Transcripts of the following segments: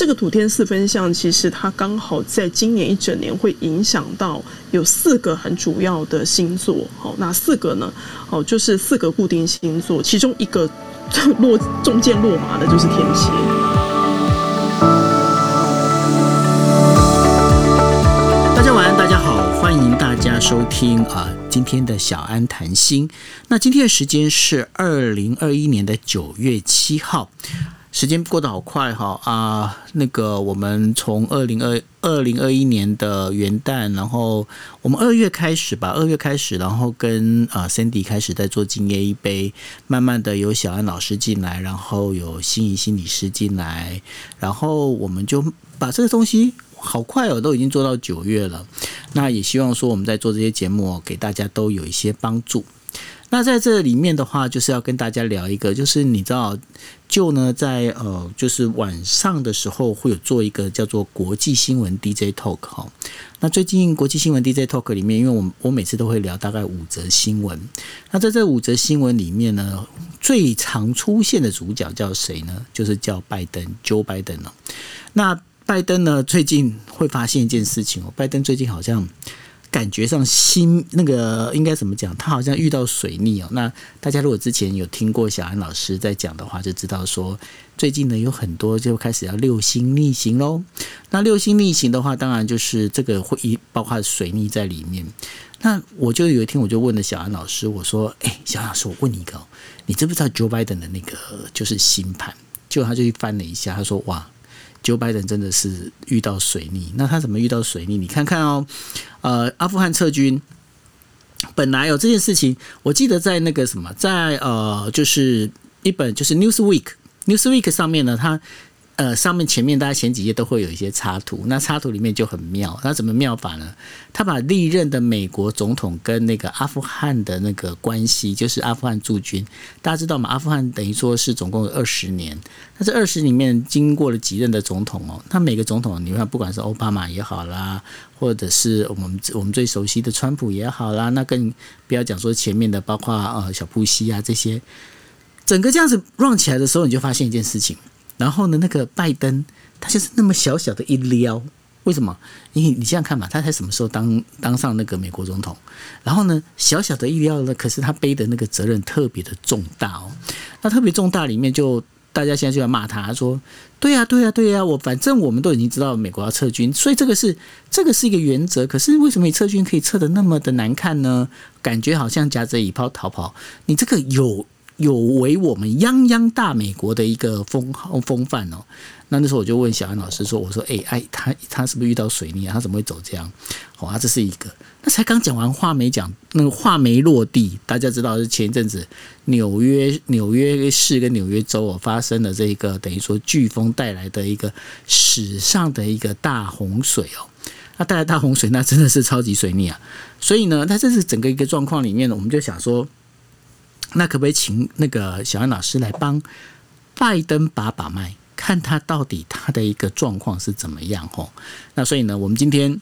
这个土天四分相，其实它刚好在今年一整年会影响到有四个很主要的星座。好，哪四个呢？哦，就是四个固定星座，其中一个落中间落马的就是天蝎。大家晚安，大家好，欢迎大家收听啊今天的小安谈心。那今天的时间是二零二一年的九月七号。时间过得好快哈啊！那个我们从二零二二零二一年的元旦，然后我们二月开始吧，二月开始，然后跟啊 Cindy 开始在做今夜一杯，慢慢的有小安老师进来，然后有心仪心理师进来，然后我们就把这个东西好快哦，都已经做到九月了。那也希望说我们在做这些节目，给大家都有一些帮助。那在这里面的话，就是要跟大家聊一个，就是你知道，就呢，在呃，就是晚上的时候会有做一个叫做国际新闻 DJ talk 哈。那最近国际新闻 DJ talk 里面，因为我我每次都会聊大概五则新闻。那在这五则新闻里面呢，最常出现的主角叫谁呢？就是叫拜登，Joe Biden 哦。那拜登呢，最近会发现一件事情哦，拜登最近好像。感觉上心那个应该怎么讲？他好像遇到水逆哦。那大家如果之前有听过小安老师在讲的话，就知道说最近呢有很多就开始要六星逆行喽。那六星逆行的话，当然就是这个会一包括水逆在里面。那我就有一天我就问了小安老师，我说：“哎，小安老师，我问你一个，你知不知道 Joe Biden 的那个就是星盘？”就他就去翻了一下，他说：“哇。”九百人真的是遇到水逆，那他怎么遇到水逆？你看看哦，呃，阿富汗撤军，本来有这件事情，我记得在那个什么，在呃，就是一本就是 Newsweek，Newsweek 上面呢，他。呃，上面前面大家前几页都会有一些插图，那插图里面就很妙。那怎么妙法呢？他把历任的美国总统跟那个阿富汗的那个关系，就是阿富汗驻军，大家知道吗？阿富汗等于说是总共有二十年，那这二十里面经过了几任的总统哦。那每个总统，你看不管是奥巴马也好啦，或者是我们我们最熟悉的川普也好啦，那更不要讲说前面的，包括呃小布希啊这些，整个这样子 run 起来的时候，你就发现一件事情。然后呢，那个拜登他就是那么小小的一撩，为什么？因为你这样看嘛，他才什么时候当当上那个美国总统？然后呢，小小的一撩呢，可是他背的那个责任特别的重大哦。那特别重大里面，就大家现在就要骂他说：“对呀，对呀，对呀，我反正我们都已经知道美国要撤军，所以这个是这个是一个原则。可是为什么你撤军可以撤的那么的难看呢？感觉好像夹着尾巴逃跑。你这个有。”有违我们泱泱大美国的一个风风范哦。那那时候我就问小安老师说：“我说，哎哎，他他是不是遇到水逆啊？他怎么会走这样？好啊，这是一个。那才刚讲完话没讲，那个话没落地，大家知道是前一阵子纽约纽约市跟纽约州哦发生了这一个等于说飓风带来的一个史上的一个大洪水哦。那带来大洪水，那真的是超级水逆啊。所以呢，在这是整个一个状况里面呢，我们就想说。那可不可以请那个小安老师来帮拜登把把脉，看他到底他的一个状况是怎么样？吼，那所以呢，我们今天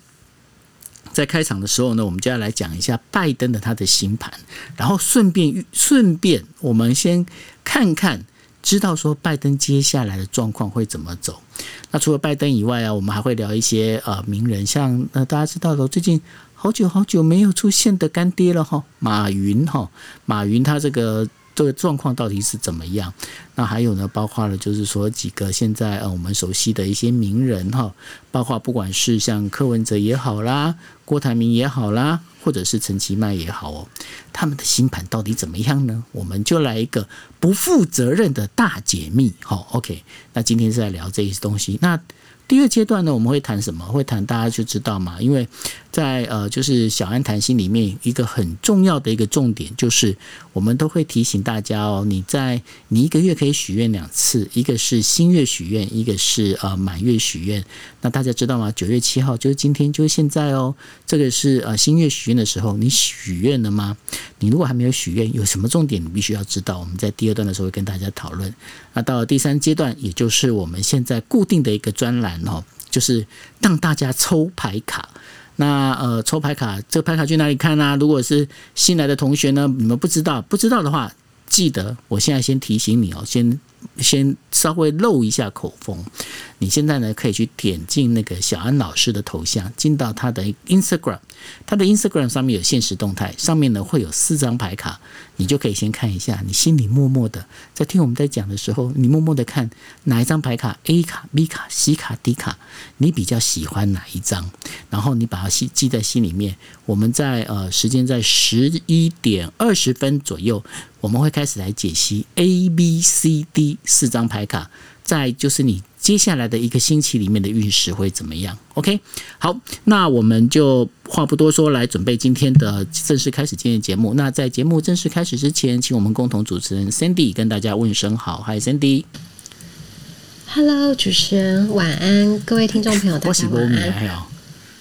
在开场的时候呢，我们就要来讲一下拜登的他的星盘，然后顺便顺便我们先看看，知道说拜登接下来的状况会怎么走。那除了拜登以外啊，我们还会聊一些呃名人，像呃大家知道的最近。好久好久没有出现的干爹了哈，马云哈，马云他这个这个状况到底是怎么样？那还有呢，包括了就是说几个现在呃我们熟悉的一些名人哈，包括不管是像柯文哲也好啦，郭台铭也好啦，或者是陈其迈也好哦，他们的星盘到底怎么样呢？我们就来一个不负责任的大解密哈。OK，那今天是在聊这些东西，那。第二阶段呢，我们会谈什么？会谈大家就知道嘛，因为在呃，就是小安谈心里面一个很重要的一个重点，就是我们都会提醒大家哦，你在你一个月可以许愿两次，一个是新月许愿，一个是呃满月许愿。那大家知道吗？九月七号就是今天，就是现在哦，这个是呃新月许愿的时候，你许愿了吗？你如果还没有许愿，有什么重点你必须要知道？我们在第二段的时候会跟大家讨论。那到了第三阶段，也就是我们现在固定的一个专栏。哦，就是让大家抽牌卡。那呃，抽牌卡，这个牌卡去哪里看呢？如果是新来的同学呢，你们不知道，不知道的话，记得我现在先提醒你哦，先先稍微露一下口风。你现在呢，可以去点进那个小安老师的头像，进到他的 Instagram，他的 Instagram 上面有现实动态，上面呢会有四张牌卡，你就可以先看一下，你心里默默的在听我们在讲的时候，你默默的看哪一张牌卡 A 卡、B 卡、C 卡、D 卡，你比较喜欢哪一张，然后你把它记记在心里面。我们在呃时间在十一点二十分左右，我们会开始来解析 A、B、C、D 四张牌卡，再就是你。接下来的一个星期里面的运势会怎么样？OK，好，那我们就话不多说，来准备今天的正式开始今天的节目。那在节目正式开始之前，请我们共同主持人 Cindy 跟大家问声好，Hi Cindy。Hello，主持人晚安，各位听众朋友大家晚安，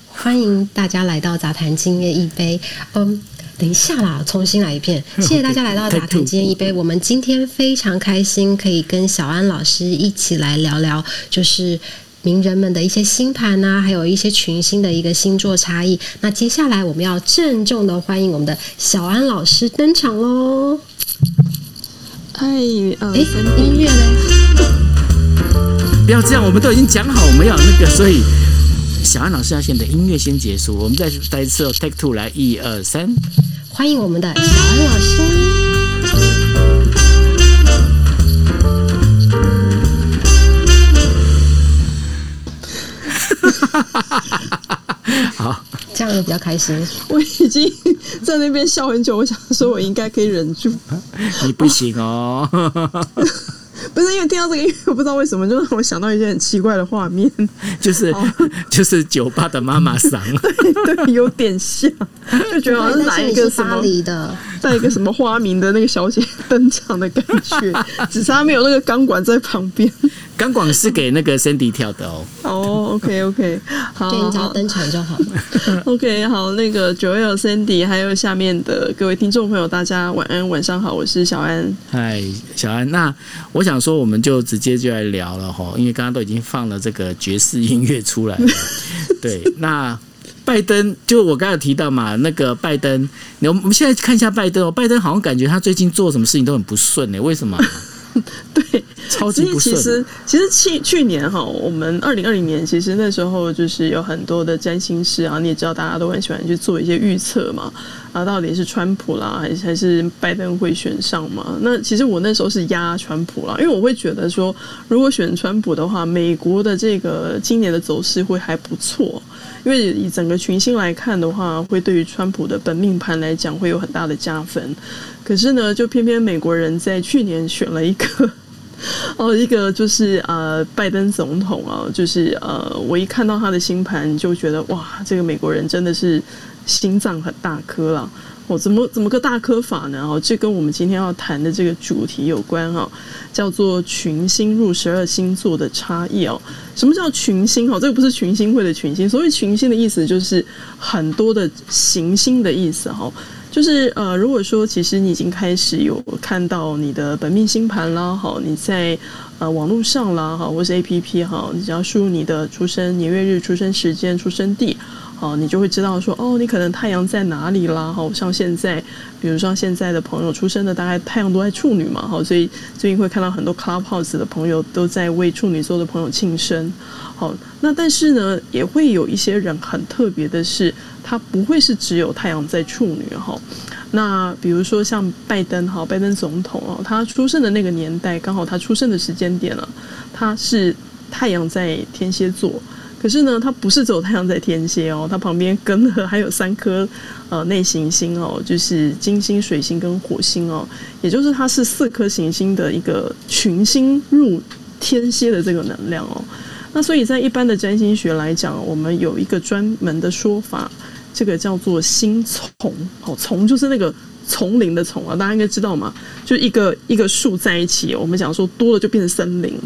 欢迎大家来到杂谈今夜一杯，嗯。等一下啦，重新来一遍。谢谢大家来到杂谈今天一杯。我们今天非常开心，可以跟小安老师一起来聊聊，就是名人们的一些星盘呐，还有一些群星的一个星座差异。那接下来我们要郑重的欢迎我们的小安老师登场喽！哎，哎，音乐嘞？不要这样，我们都已经讲好我们要那个，所以。小安老师要先的音乐先结束，我们再再一次哦 take two 来一二三，欢迎我们的小安老师。好，这样也比较开心。我已经在那边笑很久，我想说我应该可以忍住，你不行哦。不是因为听到这个音乐，我不知道为什么 就让我想到一些很奇怪的画面，就是 就是酒吧的妈妈桑，对对，有点像，就觉得好像来一个什么的，在一个什么花名的那个小姐登场的感觉，只是她没有那个钢管在旁边。钢管是给那个 Cindy 跳的哦。哦，OK OK，好，对，你只要登场就好。OK，好，那个 Joel、Cindy 还有下面的各位听众朋友，大家晚安，晚上好，我是小安。嗨，小安，那我想说，我们就直接就来聊了哈，因为刚刚都已经放了这个爵士音乐出来了。对，那拜登就我刚才提到嘛，那个拜登，我们现在看一下拜登哦，拜登好像感觉他最近做什么事情都很不顺呢，为什么？对。超级不其实，其实去去年哈，我们二零二零年，其实那时候就是有很多的占星师啊，你也知道，大家都很喜欢去做一些预测嘛。啊，到底是川普啦，还是还是拜登会选上嘛？那其实我那时候是压川普啦，因为我会觉得说，如果选川普的话，美国的这个今年的走势会还不错。因为以整个群星来看的话，会对于川普的本命盘来讲会有很大的加分。可是呢，就偏偏美国人在去年选了一个。哦，一个就是呃，拜登总统啊，就是呃，我一看到他的星盘就觉得哇，这个美国人真的是心脏很大颗了。哦，怎么怎么个大颗法呢？哦，这跟我们今天要谈的这个主题有关哈，叫做群星入十二星座的差异哦。什么叫群星？哈，这个不是群星会的群星。所谓群星的意思就是很多的行星的意思哈。就是呃，如果说其实你已经开始有看到你的本命星盘啦，好，你在呃网络上啦，哈，或是 A P P 哈，你只要输入你的出生年月日、出生时间、出生地，好，你就会知道说，哦，你可能太阳在哪里啦，好，像现在，比如说现在的朋友出生的大概太阳都在处女嘛，好，所以最近会看到很多 Clubhouse 的朋友都在为处女座的朋友庆生，好，那但是呢，也会有一些人很特别的是。他不会是只有太阳在处女哈，那比如说像拜登哈，拜登总统哦，他出生的那个年代刚好他出生的时间点了，他是太阳在天蝎座，可是呢，它不是只有太阳在天蝎哦，它旁边跟了还有三颗呃内行星哦，就是金星、水星跟火星哦，也就是它是四颗行星的一个群星入天蝎的这个能量哦，那所以在一般的占星学来讲，我们有一个专门的说法。这个叫做星丛，好，丛就是那个丛林的丛啊，大家应该知道嘛，就一个一个树在一起，我们讲说多了就变成森林，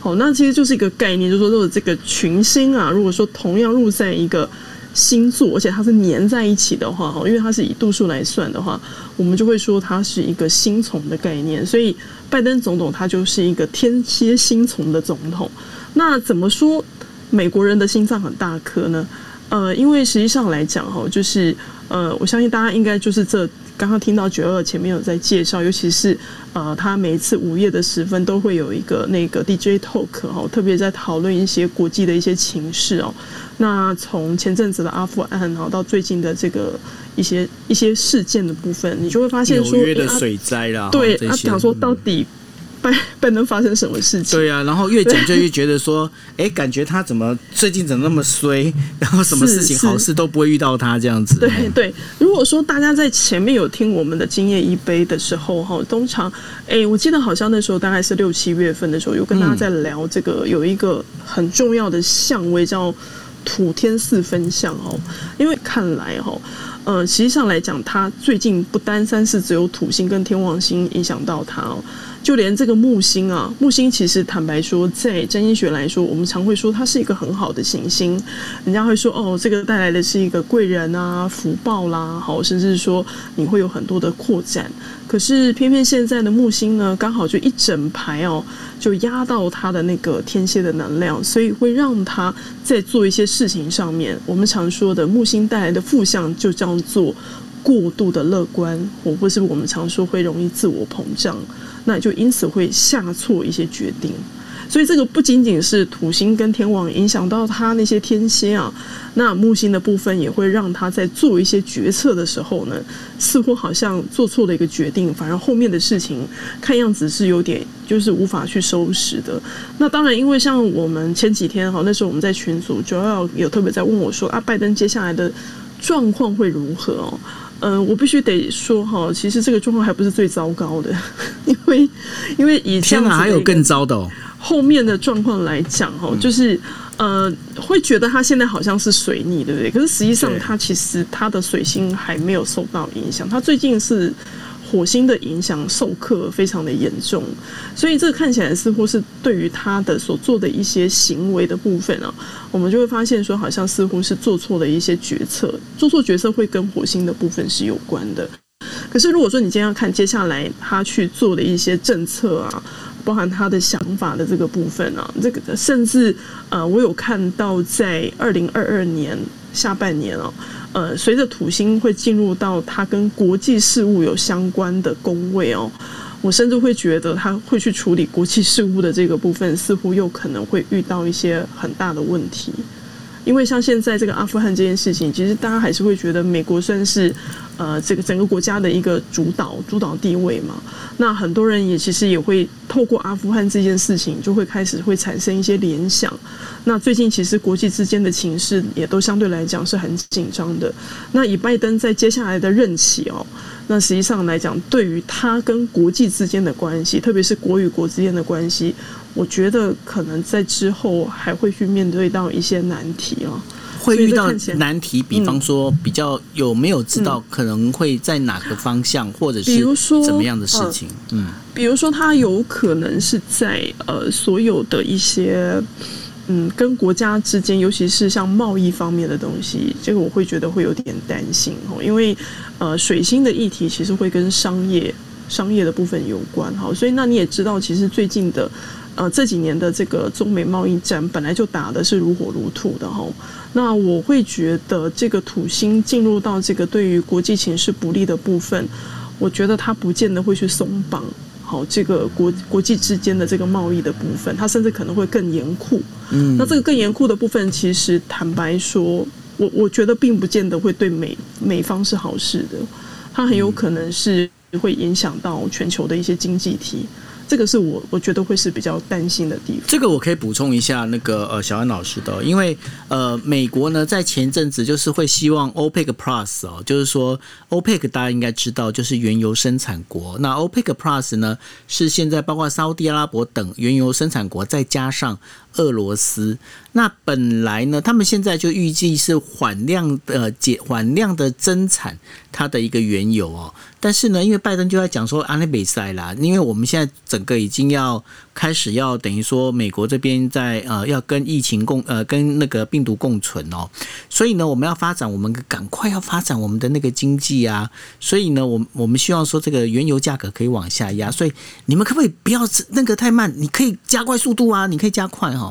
好，那其实就是一个概念，就是说，如果这个群星啊，如果说同样入在一个星座，而且它是粘在一起的话，哈，因为它是以度数来算的话，我们就会说它是一个星丛的概念。所以拜登总统他就是一个天蝎星丛的总统。那怎么说美国人的心脏很大颗呢？呃，因为实际上来讲哈，就是呃，我相信大家应该就是这刚刚听到九二前面有在介绍，尤其是呃，他每一次午夜的时分都会有一个那个 DJ talk 哦，特别在讨论一些国际的一些情势哦。那从前阵子的阿富汗，然后到最近的这个一些一些事件的部分，你就会发现说，纽约的水灾啦，对，他讲说到底。拜拜能发生什么事情？对啊，然后越讲就越觉得说，哎，感觉他怎么最近怎么那么衰？然后什么事情好事都不会遇到他这样子。对对，如果说大家在前面有听我们的今夜一杯的时候，哈，通常，哎，我记得好像那时候大概是六七月份的时候，有跟大家在聊这个，有一个很重要的相位叫土天四分相哦，因为看来哈，呃，实际上来讲，他最近不单单是只有土星跟天王星影响到他哦。就连这个木星啊，木星其实坦白说，在占星学来说，我们常会说它是一个很好的行星。人家会说，哦，这个带来的是一个贵人啊、福报啦，好，甚至说你会有很多的扩展。可是偏偏现在的木星呢，刚好就一整排哦，就压到它的那个天蝎的能量，所以会让它在做一些事情上面，我们常说的木星带来的负向，就叫做过度的乐观，或或是我们常说会容易自我膨胀。那就因此会下错一些决定，所以这个不仅仅是土星跟天王影响到他那些天蝎啊，那木星的部分也会让他在做一些决策的时候呢，似乎好像做错了一个决定，反而后面的事情看样子是有点就是无法去收拾的。那当然，因为像我们前几天哈，那时候我们在群组主要有特别在问我说啊，拜登接下来的状况会如何哦？嗯，我必须得说哈，其实这个状况还不是最糟糕的，因为因为以前哪，还有更糟的哦。后面的状况来讲哈，就是呃，会觉得他现在好像是水逆，对不对？可是实际上他其实他的水星还没有受到影响，他最近是。火星的影响授课非常的严重，所以这看起来似乎是对于他的所做的一些行为的部分啊，我们就会发现说，好像似乎是做错了一些决策，做错决策会跟火星的部分是有关的。可是如果说你今天要看接下来他去做的一些政策啊，包含他的想法的这个部分啊，这个甚至呃，我有看到在二零二二年下半年哦。呃，随着土星会进入到它跟国际事务有相关的宫位哦，我甚至会觉得他会去处理国际事务的这个部分，似乎又可能会遇到一些很大的问题。因为像现在这个阿富汗这件事情，其实大家还是会觉得美国算是呃这个整个国家的一个主导主导地位嘛。那很多人也其实也会透过阿富汗这件事情，就会开始会产生一些联想。那最近其实国际之间的情势也都相对来讲是很紧张的。那以拜登在接下来的任期哦，那实际上来讲，对于他跟国际之间的关系，特别是国与国之间的关系。我觉得可能在之后还会去面对到一些难题哦，会遇到难题，比方说比较有没有知道可能会在哪个方向，或者是怎么样的事情？嗯，比如说他有可能是在呃所有的一些嗯跟国家之间，尤其是像贸易方面的东西，这个我会觉得会有点担心哦，因为呃水星的议题其实会跟商业商业的部分有关哈，所以那你也知道，其实最近的。呃，这几年的这个中美贸易战本来就打的是如火如荼的哈，那我会觉得这个土星进入到这个对于国际形势不利的部分，我觉得它不见得会去松绑好这个国国际之间的这个贸易的部分，它甚至可能会更严酷。嗯，那这个更严酷的部分，其实坦白说，我我觉得并不见得会对美美方是好事的，它很有可能是会影响到全球的一些经济体。这个是我我觉得会是比较担心的地方。这个我可以补充一下，那个呃小安老师的，因为呃美国呢在前阵子就是会希望 OPEC Plus 哦，就是说 OPEC 大家应该知道就是原油生产国，那 OPEC Plus 呢是现在包括沙特阿拉伯等原油生产国，再加上俄罗斯。那本来呢，他们现在就预计是缓量的减缓量的增产它的一个原油哦，但是呢，因为拜登就在讲说安利比塞啦，因为我们现在整个已经要开始要等于说美国这边在呃要跟疫情共呃跟那个病毒共存哦，所以呢我们要发展，我们赶快要发展我们的那个经济啊，所以呢我我们希望说这个原油价格可以往下压，所以你们可不可以不要那个太慢？你可以加快速度啊，你可以加快哈。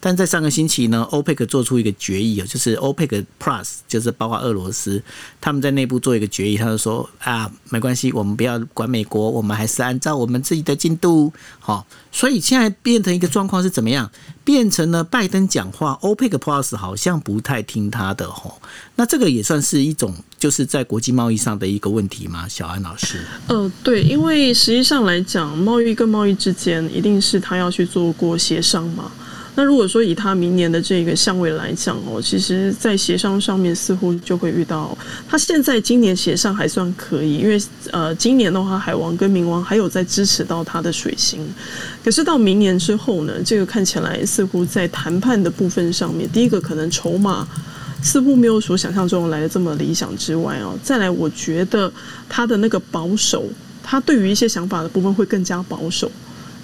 但在上个星期呢，欧佩克做出一个决议啊，就是欧佩克 Plus，就是包括俄罗斯，他们在内部做一个决议，他就说啊，没关系，我们不要管美国，我们还是按照我们自己的进度，好，所以现在变成一个状况是怎么样？变成了拜登讲话，欧佩克 Plus 好像不太听他的吼，那这个也算是一种就是在国际贸易上的一个问题吗？小安老师？呃，对，因为实际上来讲，贸易跟贸易之间一定是他要去做过协商嘛。那如果说以他明年的这个相位来讲哦，其实，在协商上面似乎就会遇到他现在今年协商还算可以，因为呃，今年的话，海王跟冥王还有在支持到他的水星，可是到明年之后呢，这个看起来似乎在谈判的部分上面，第一个可能筹码似乎没有所想象中来的这么理想之外哦，再来我觉得他的那个保守，他对于一些想法的部分会更加保守。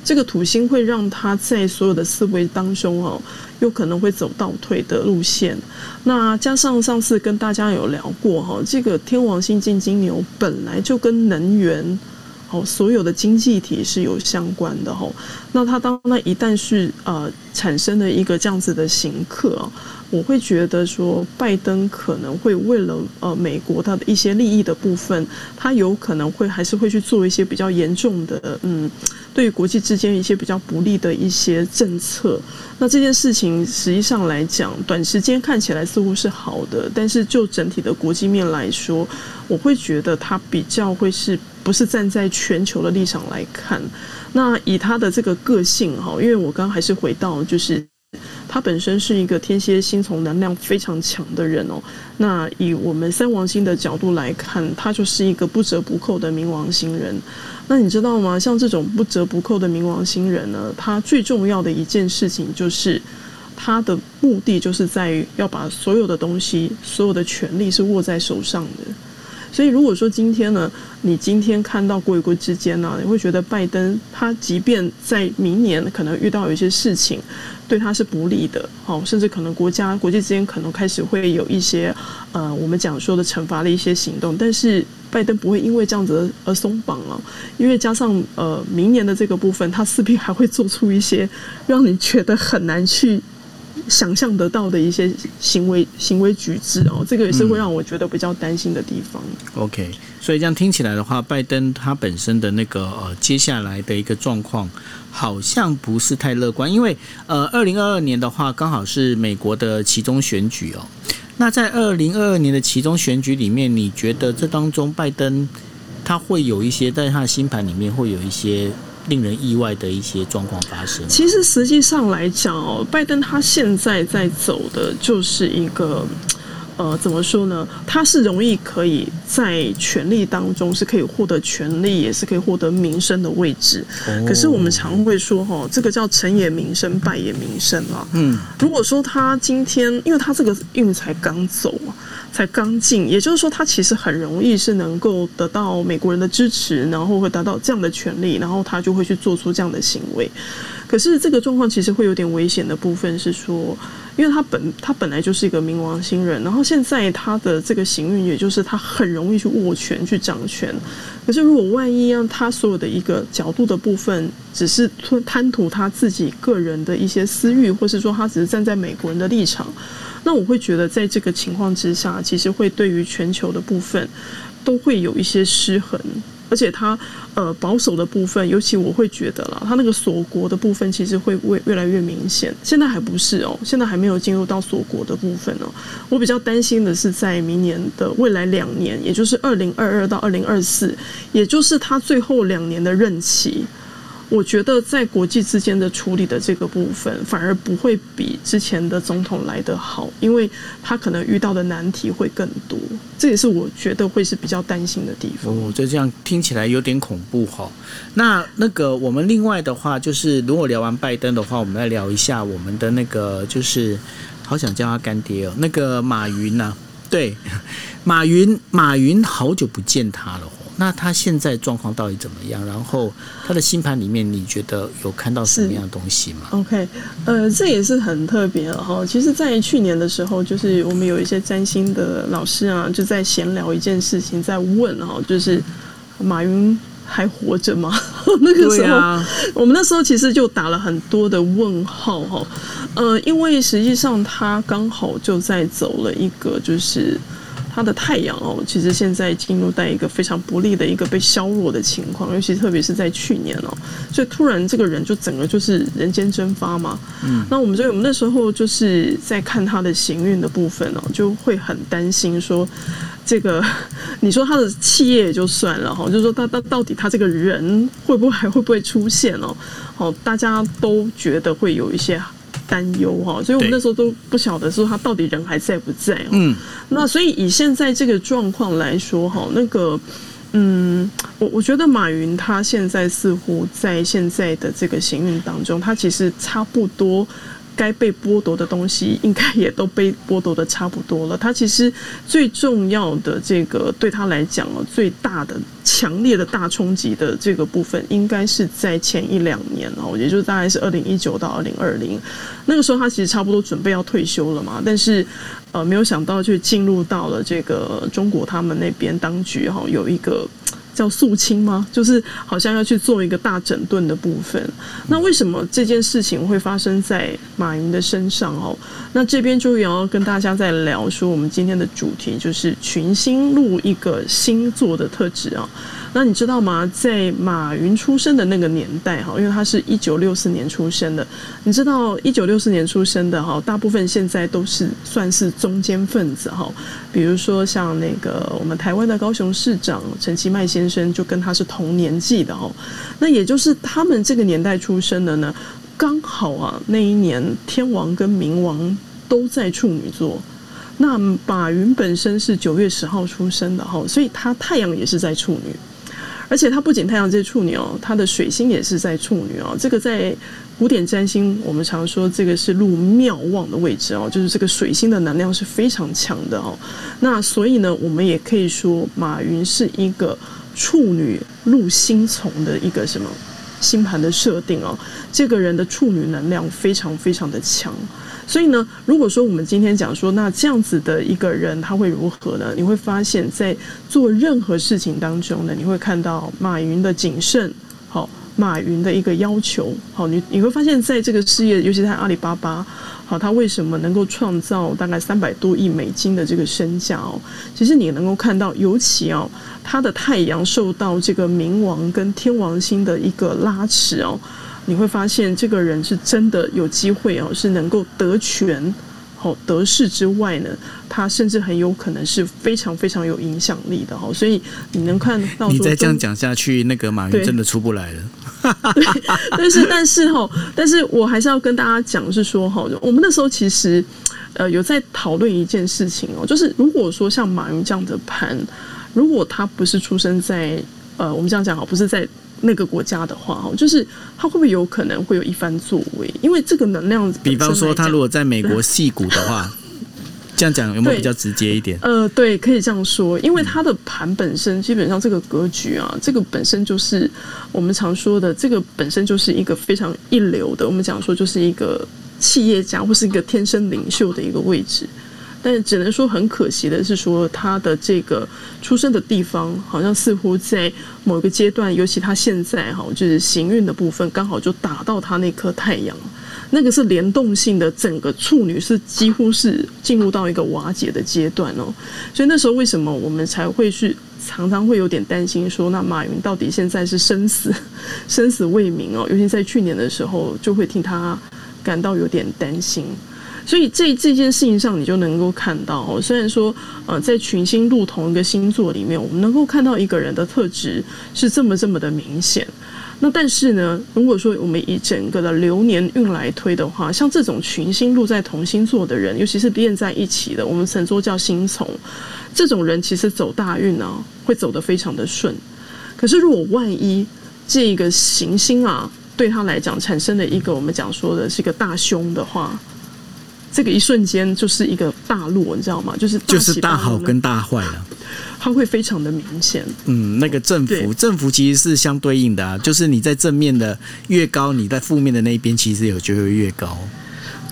这个土星会让他在所有的思维当中哦，有可能会走倒退的路线。那加上上次跟大家有聊过哈，这个天王星进金牛本来就跟能源哦，所有的经济体是有相关的哈。那他当那一旦是呃产生了一个这样子的行客啊。我会觉得说，拜登可能会为了呃美国他的一些利益的部分，他有可能会还是会去做一些比较严重的，嗯，对国际之间一些比较不利的一些政策。那这件事情实际上来讲，短时间看起来似乎是好的，但是就整体的国际面来说，我会觉得它比较会是不是站在全球的立场来看。那以他的这个个性哈，因为我刚刚还是回到就是。他本身是一个天蝎星从能量非常强的人哦。那以我们三王星的角度来看，他就是一个不折不扣的冥王星人。那你知道吗？像这种不折不扣的冥王星人呢，他最重要的一件事情就是他的目的就是在于要把所有的东西、所有的权利是握在手上的。所以，如果说今天呢，你今天看到国与国之间呢，你会觉得拜登他即便在明年可能遇到有一些事情对他是不利的，好，甚至可能国家国际之间可能开始会有一些呃，我们讲说的惩罚的一些行动，但是拜登不会因为这样子而松绑啊，因为加上呃明年的这个部分，他势必还会做出一些让你觉得很难去。想象得到的一些行为、行为举止哦，这个也是会让我觉得比较担心的地方。OK，所以这样听起来的话，拜登他本身的那个呃，接下来的一个状况好像不是太乐观，因为呃，二零二二年的话刚好是美国的其中选举哦。那在二零二二年的其中选举里面，你觉得这当中拜登他会有一些在他的星盘里面会有一些？令人意外的一些状况发生。其实实际上来讲哦，拜登他现在在走的就是一个。呃，怎么说呢？他是容易可以在权力当中是可以获得权力，也是可以获得名声的位置。可是我们常会说，哈，这个叫成也名声，败也名声啊。嗯，如果说他今天，因为他这个运才刚走啊，才刚进，也就是说，他其实很容易是能够得到美国人的支持，然后会达到这样的权利，然后他就会去做出这样的行为。可是这个状况其实会有点危险的部分是说，因为他本他本来就是一个冥王星人，然后现在他的这个行运，也就是他很容易去握权去掌权。可是如果万一让他所有的一个角度的部分，只是贪图他自己个人的一些私欲，或是说他只是站在美国人的立场，那我会觉得在这个情况之下，其实会对于全球的部分都会有一些失衡。而且他呃保守的部分，尤其我会觉得啦，他那个锁国的部分其实会越越来越明显。现在还不是哦，现在还没有进入到锁国的部分哦。我比较担心的是在明年的未来两年，也就是二零二二到二零二四，也就是他最后两年的任期。我觉得在国际之间的处理的这个部分，反而不会比之前的总统来得好，因为他可能遇到的难题会更多。这也是我觉得会是比较担心的地方。哦，就这样听起来有点恐怖哈。那那个我们另外的话，就是如果聊完拜登的话，我们来聊一下我们的那个，就是好想叫他干爹哦，那个马云呐。对，马云，马云好久不见他了。那他现在状况到底怎么样？然后他的星盘里面，你觉得有看到什么样的东西吗？OK，呃，这也是很特别了哈。其实，在去年的时候，就是我们有一些占星的老师啊，就在闲聊一件事情，在问哈，就是马云还活着吗？那个时候，我们那时候其实就打了很多的问号哈。呃，因为实际上他刚好就在走了一个就是。它的太阳哦，其实现在进入在一个非常不利的一个被削弱的情况，尤其特别是在去年哦，所以突然这个人就整个就是人间蒸发嘛。嗯，那我们所以我们那时候就是在看他的行运的部分哦，就会很担心说，这个 你说他的企业也就算了哈，就是说他他到底他这个人会不会还会不会出现哦？哦，大家都觉得会有一些。担忧哈，所以我们那时候都不晓得说他到底人还在不在。嗯，那所以以现在这个状况来说哈，那个，嗯，我我觉得马云他现在似乎在现在的这个行运当中，他其实差不多。该被剥夺的东西，应该也都被剥夺的差不多了。他其实最重要的这个对他来讲哦，最大的、强烈的大冲击的这个部分，应该是在前一两年哦，也就是大概是二零一九到二零二零那个时候，他其实差不多准备要退休了嘛。但是呃，没有想到就进入到了这个中国他们那边当局哈，有一个。叫肃清吗？就是好像要去做一个大整顿的部分。那为什么这件事情会发生在马云的身上哦？那这边就要跟大家在聊说，我们今天的主题就是群星入一个星座的特质啊。那你知道吗？在马云出生的那个年代哈，因为他是一九六四年出生的，你知道一九六四年出生的哈，大部分现在都是算是中间分子哈。比如说像那个我们台湾的高雄市长陈其迈先生，就跟他是同年纪的哦。那也就是他们这个年代出生的呢，刚好啊，那一年天王跟冥王都在处女座。那马云本身是九月十号出生的哈，所以他太阳也是在处女。而且它不仅太阳在处女哦，它的水星也是在处女哦。这个在古典占星，我们常说这个是入庙旺的位置哦，就是这个水星的能量是非常强的哦。那所以呢，我们也可以说马云是一个处女入星从的一个什么星盘的设定哦。这个人的处女能量非常非常的强。所以呢，如果说我们今天讲说，那这样子的一个人他会如何呢？你会发现在做任何事情当中呢，你会看到马云的谨慎，好，马云的一个要求，好，你你会发现在这个事业，尤其在阿里巴巴，好，他为什么能够创造大概三百多亿美金的这个身价哦？其实你能够看到，尤其哦，他的太阳受到这个冥王跟天王星的一个拉持哦。你会发现，这个人是真的有机会哦，是能够得权、好得势之外呢，他甚至很有可能是非常非常有影响力的哈。所以你能看到，你再这样讲下去，那个马云真的出不来了。但是，但是哈，但是我还是要跟大家讲，是说哈，我们那时候其实呃有在讨论一件事情哦，就是如果说像马云这样的盘，如果他不是出生在呃，我们这样讲好，不是在。那个国家的话，哦，就是他会不会有可能会有一番作为？因为这个能量，比方说他如果在美国戏股的话，这样讲有没有比较直接一点？呃，对，可以这样说，因为他的盘本身基本上这个格局啊，这个本身就是我们常说的，这个本身就是一个非常一流的，我们讲说就是一个企业家或是一个天生领袖的一个位置。但是只能说很可惜的是，说他的这个出生的地方，好像似乎在某个阶段，尤其他现在哈，就是行运的部分，刚好就打到他那颗太阳，那个是联动性的，整个处女是几乎是进入到一个瓦解的阶段哦。所以那时候为什么我们才会去常常会有点担心，说那马云到底现在是生死 生死未明哦？尤其在去年的时候，就会替他感到有点担心。所以这这件事情上，你就能够看到，虽然说，呃，在群星入同一个星座里面，我们能够看到一个人的特质是这么这么的明显。那但是呢，如果说我们以整个的流年运来推的话，像这种群星入在同星座的人，尤其是连在一起的，我们称作叫星从，这种人其实走大运呢，会走得非常的顺。可是如果万一这个行星啊，对他来讲产生了一个我们讲说的是一个大凶的话，这个一瞬间就是一个大落，你知道吗？就是就是大好跟大坏了，它会非常的明显。嗯，那个振幅振幅其实是相对应的啊，就是你在正面的越高，你在负面的那一边其实有就会越高。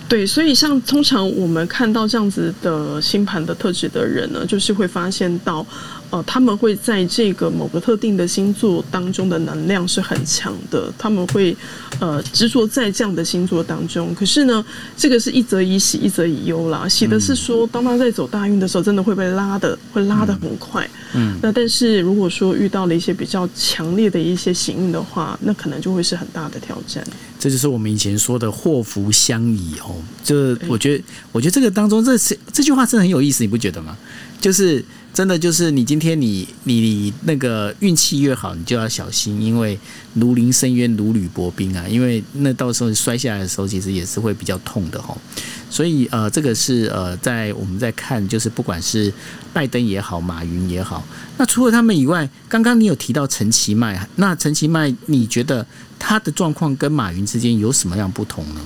对，所以像通常我们看到这样子的星盘的特质的人呢，就是会发现到。呃，他们会在这个某个特定的星座当中的能量是很强的，他们会呃执着在这样的星座当中。可是呢，这个是一则以喜，一则以忧啦。喜的是说，当他在走大运的时候，真的会被拉的，会拉的很快。嗯，那但是如果说遇到了一些比较强烈的一些行运的话，那可能就会是很大的挑战。这就是我们以前说的祸福相倚哦。这我觉得，我觉得这个当中，这是这句话真的很有意思，你不觉得吗？就是。真的就是你今天你你你那个运气越好，你就要小心，因为如临深渊，如履薄冰啊！因为那到时候摔下来的时候，其实也是会比较痛的吼。所以呃，这个是呃，在我们在看，就是不管是拜登也好，马云也好，那除了他们以外，刚刚你有提到陈其迈，那陈其迈，你觉得他的状况跟马云之间有什么样不同呢？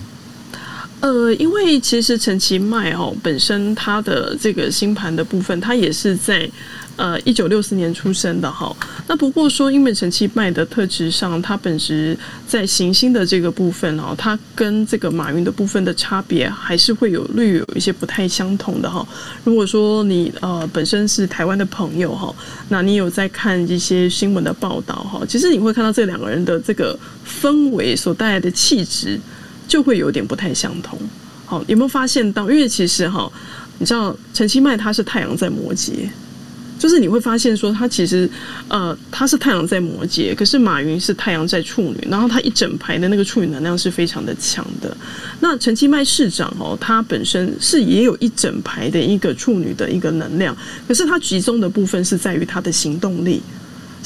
呃，因为其实陈其迈哦，本身他的这个星盘的部分，他也是在呃一九六四年出生的哈。那不过说，因为陈其迈的特质上，他本质在行星的这个部分哦，他跟这个马云的部分的差别还是会有略有一些不太相同的哈。如果说你呃本身是台湾的朋友哈，那你有在看一些新闻的报道哈，其实你会看到这两个人的这个氛围所带来的气质。就会有点不太相同，好，有没有发现到？因为其实哈，你知道陈其迈他是太阳在摩羯，就是你会发现说他其实呃他是太阳在摩羯，可是马云是太阳在处女，然后他一整排的那个处女能量是非常的强的。那陈其迈市长哦，他本身是也有一整排的一个处女的一个能量，可是他集中的部分是在于他的行动力。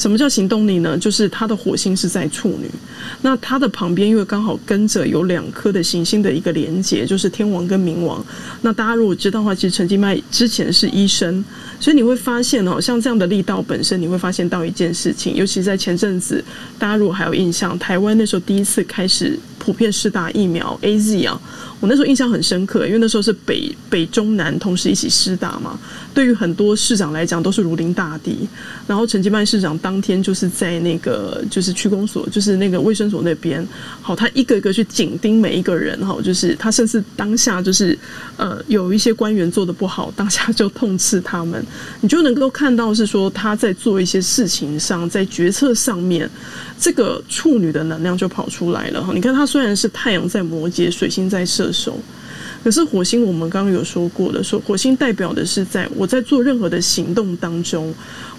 什么叫行动力呢？就是他的火星是在处女，那他的旁边因为刚好跟着有两颗的行星的一个连接，就是天王跟冥王。那大家如果知道的话，其实陈金麦之前是医生，所以你会发现哦，像这样的力道本身，你会发现到一件事情，尤其在前阵子，大家如果还有印象，台湾那时候第一次开始普遍试打疫苗 A Z 啊。我那时候印象很深刻，因为那时候是北北中南同时一起施打嘛。对于很多市长来讲，都是如临大敌。然后陈吉曼市长当天就是在那个就是区公所，就是那个卫生所那边，好，他一个一个去紧盯每一个人，哈，就是他甚至当下就是呃有一些官员做的不好，当下就痛斥他们。你就能够看到是说他在做一些事情上，在决策上面，这个处女的能量就跑出来了。哈，你看他虽然是太阳在摩羯，水星在射。手，可是火星，我们刚刚有说过的，说火星代表的是在我在做任何的行动当中。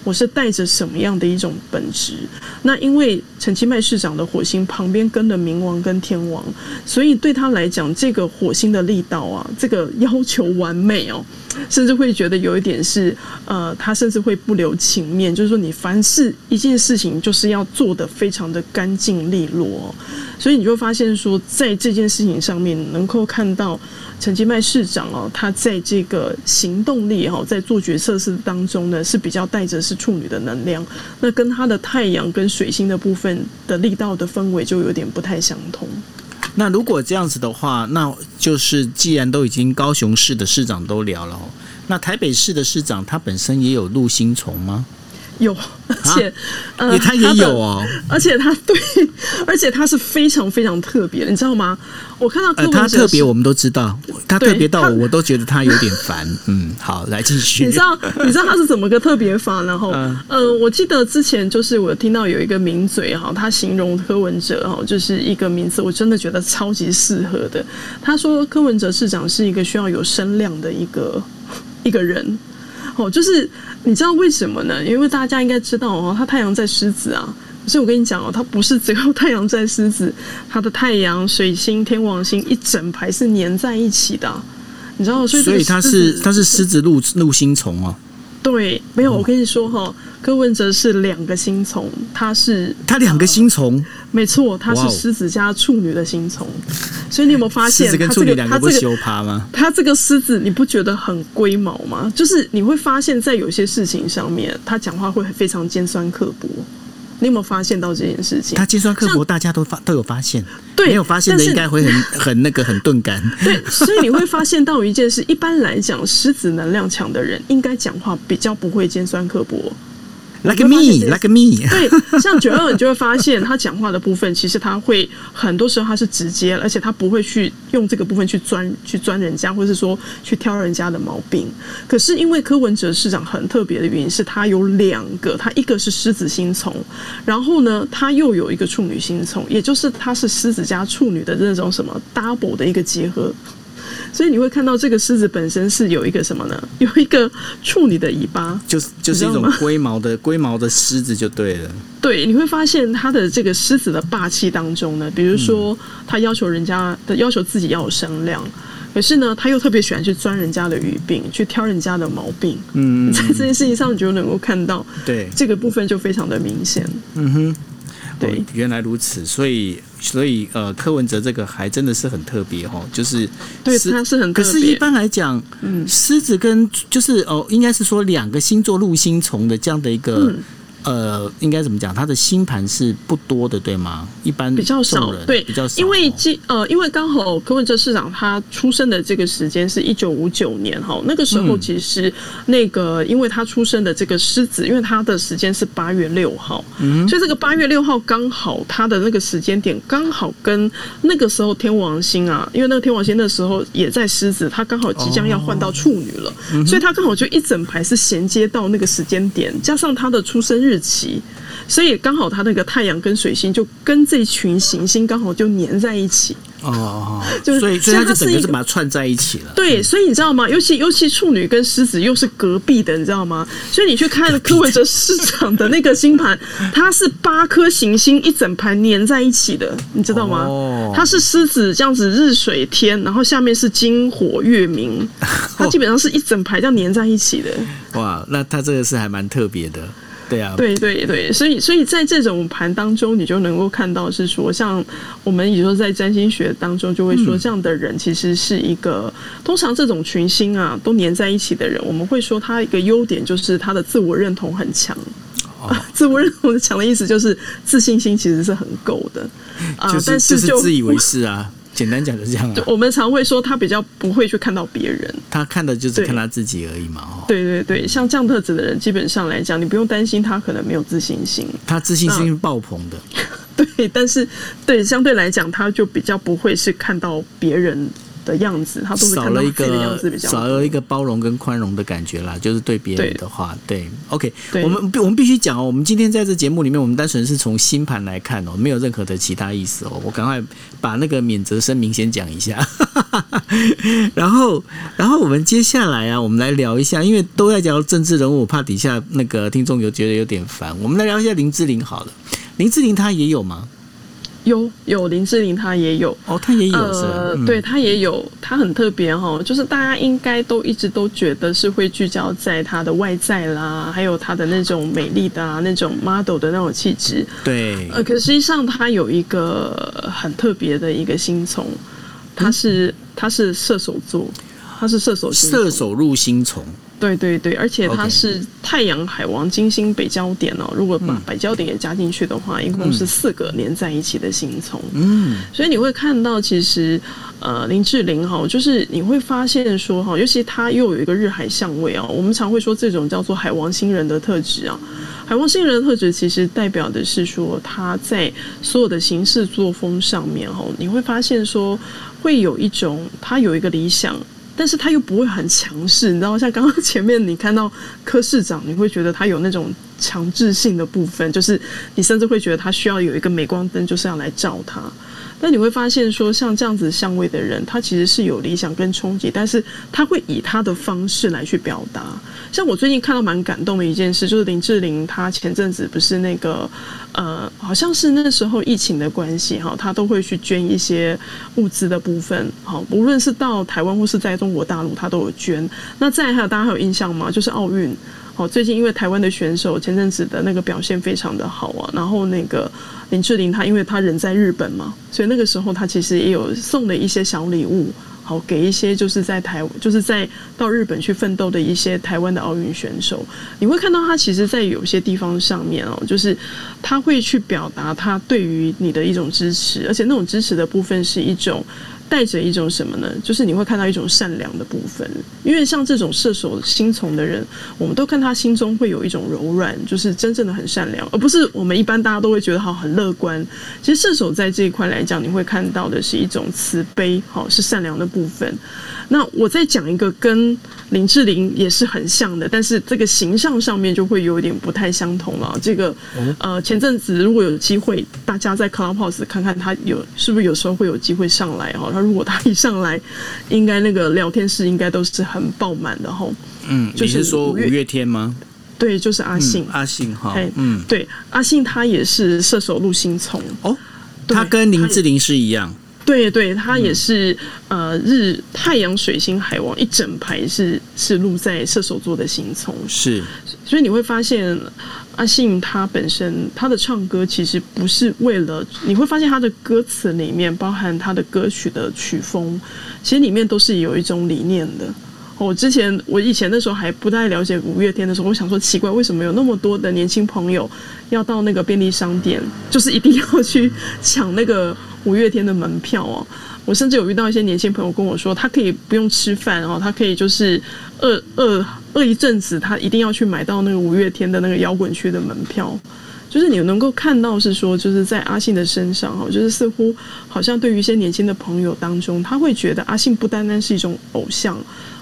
我是带着什么样的一种本质？那因为陈其迈市长的火星旁边跟了冥王跟天王，所以对他来讲，这个火星的力道啊，这个要求完美哦，甚至会觉得有一点是呃，他甚至会不留情面，就是说你凡事一件事情就是要做的非常的干净利落，哦所以你就发现说，在这件事情上面能够看到。陈吉迈市长哦，他在这个行动力哈，在做决策是当中呢，是比较带着是处女的能量，那跟他的太阳跟水星的部分的力道的氛围就有点不太相同。那如果这样子的话，那就是既然都已经高雄市的市长都聊了，那台北市的市长他本身也有入星虫吗？有，而且，呃，他也有哦，而且他对，而且他是非常非常特别，你知道吗？我看到他特别，我们都知道，他特别到我我都觉得他有点烦。嗯，好，来继续。你知道，你知道他是怎么个特别法？然后，呃，我记得之前就是我听到有一个名嘴哈，他形容柯文哲哈，就是一个名字，我真的觉得超级适合的。他说柯文哲市长是一个需要有声量的一个一个人。哦，就是你知道为什么呢？因为大家应该知道哦，他太阳在狮子啊。可是我跟你讲哦，他不是只有太阳在狮子，他的太阳、水星、天王星一整排是粘在一起的。你知道，所以所以他是他是狮子入入星虫啊。对，没有，我跟你说哈，柯文哲是两个星虫，他是他两个星虫，没错，他是狮子加处女的星虫，所以你有没有发现他这个他这个吗？他这个狮子你不觉得很龟毛吗？就是你会发现在有些事情上面，他讲话会非常尖酸刻薄。你有没有发现到这件事情？他尖酸刻薄，大家都发都有发现。对，没有发现的应该会很很那个很钝感。对，所以你会发现到一件事，一般来讲，狮子能量强的人应该讲话比较不会尖酸刻薄。Like me, like me。对，像九二，你就会发现他讲话的部分，其实他会很多时候他是直接，而且他不会去用这个部分去钻去钻人家，或是说去挑人家的毛病。可是因为柯文哲市长很特别的原因是他有两个，他一个是狮子星从，然后呢他又有一个处女星从，也就是他是狮子加处女的那种什么 double 的一个结合。所以你会看到这个狮子本身是有一个什么呢？有一个处女的尾巴，就是就是一种龟毛的龟毛的狮子就对了。对，你会发现它的这个狮子的霸气当中呢，比如说他要求人家的要求自己要有声量，可是呢他又特别喜欢去钻人家的语病，去挑人家的毛病。嗯，在这件事情上你就能够看到，对这个部分就非常的明显。嗯哼。对，原来如此，所以所以呃，柯文哲这个还真的是很特别哦，就是对，他是很，可是一般来讲，嗯，狮子跟就是哦，应该是说两个星座入星虫的这样的一个。呃，应该怎么讲？他的星盘是不多的，对吗？一般比较少，对，比较少。因为今呃，因为刚好柯文哲市长他出生的这个时间是一九五九年哈，那个时候其实那个，因为他出生的这个狮子，因为他的时间是八月六号，嗯，所以这个八月六号刚好他的那个时间点刚好跟那个时候天王星啊，因为那个天王星那时候也在狮子，他刚好即将要换到处女了，所以他刚好就一整排是衔接到那个时间点，加上他的出生日。日期，所以刚好他那个太阳跟水星就跟这群行星刚好就粘在一起哦，就所以所以它就整个是把它串在一起了。对，所以你知道吗？尤其尤其处女跟狮子又是隔壁的，你知道吗？所以你去看柯文哲市长的那个星盘，它是八颗行星一整排粘在一起的，你知道吗？哦它是狮子这样子日水天，然后下面是金火月明，它基本上是一整排这样粘在一起的。哇，那它这个是还蛮特别的。对啊，对对对，所以所以在这种盘当中，你就能够看到是说，像我们也说在占星学当中就会说，这样的人其实是一个通常这种群星啊都粘在一起的人，我们会说他一个优点就是他的自我认同很强。自我认同强的意思就是自信心其实是很够的啊，但是就自以为是啊。简单讲就是这样啊。我们常会说他比较不会去看到别人，他看的就是看他自己而已嘛。哦，对对对，像这样特质的人，基本上来讲，你不用担心他可能没有自信心。他自信心爆棚的。对，但是对相对来讲，他就比较不会是看到别人。的样子，他都是少了一个少了一个包容跟宽容的感觉啦。就是对别人的话，对，OK，我们我们必须讲哦。我们今天在这节目里面，我们单纯是从星盘来看哦，没有任何的其他意思哦。我赶快把那个免责声明先讲一下，然后然后我们接下来啊，我们来聊一下，因为都在讲政治人物，我怕底下那个听众有觉得有点烦，我们来聊一下林志玲好了。林志玲她也有吗？有有林志玲，她也有哦，她也有呃，对她也有，她很特别哈，就是大家应该都一直都觉得是会聚焦在她的外在啦，还有她的那种美丽的啊，那种 model 的那种气质。对，呃，可实际上她有一个很特别的一个星虫，她是她是射手座，她是射手射手入星虫。对对对，而且它是太阳、海王、金星、北焦点哦。如果把北焦点也加进去的话，一共是四个连在一起的星丛。嗯，所以你会看到，其实呃，林志玲哈，就是你会发现说哈，尤其他又有一个日海相位啊。我们常会说这种叫做海王星人的特质啊。海王星人的特质其实代表的是说他在所有的行事作风上面哈，你会发现说会有一种他有一个理想。但是他又不会很强势，你知道，像刚刚前面你看到柯市长，你会觉得他有那种强制性的部分，就是你甚至会觉得他需要有一个镁光灯，就是要来照他。但你会发现说，像这样子相位的人，他其实是有理想跟冲击，但是他会以他的方式来去表达。像我最近看到蛮感动的一件事，就是林志玲，她前阵子不是那个呃，好像是那时候疫情的关系哈，她都会去捐一些物资的部分，好，无论是到台湾或是在中国大陆，她都有捐。那再还有大家还有印象吗？就是奥运。好，最近因为台湾的选手前阵子的那个表现非常的好啊，然后那个林志玲她因为她人在日本嘛，所以那个时候她其实也有送了一些小礼物，好给一些就是在台就是在到日本去奋斗的一些台湾的奥运选手，你会看到她其实，在有些地方上面哦，就是她会去表达她对于你的一种支持，而且那种支持的部分是一种。带着一种什么呢？就是你会看到一种善良的部分，因为像这种射手心从的人，我们都看他心中会有一种柔软，就是真正的很善良，而不是我们一般大家都会觉得好很乐观。其实射手在这一块来讲，你会看到的是一种慈悲，好是善良的部分。那我再讲一个跟林志玲也是很像的，但是这个形象上面就会有点不太相同了。这个呃，前阵子如果有机会，大家在 Clubhouse 看看他有是不是有时候会有机会上来哈。他如果他一上来，应该那个聊天室应该都是很爆满的吼。嗯，就是说五月天吗？对，就是阿信，阿信哈。嗯，对，阿信他也是射手陆星从哦，他跟林志玲是一样。对对，它也是呃日太阳水星海王一整排是是录在射手座的星从，是，所以你会发现阿信他本身他的唱歌其实不是为了，你会发现他的歌词里面包含他的歌曲的曲风，其实里面都是有一种理念的。我之前我以前的时候还不太了解五月天的时候，我想说奇怪，为什么有那么多的年轻朋友要到那个便利商店，就是一定要去抢那个五月天的门票哦？我甚至有遇到一些年轻朋友跟我说，他可以不用吃饭哦，他可以就是饿饿饿一阵子，他一定要去买到那个五月天的那个摇滚区的门票。就是你能够看到是说，就是在阿信的身上哈，就是似乎好像对于一些年轻的朋友当中，他会觉得阿信不单单是一种偶像。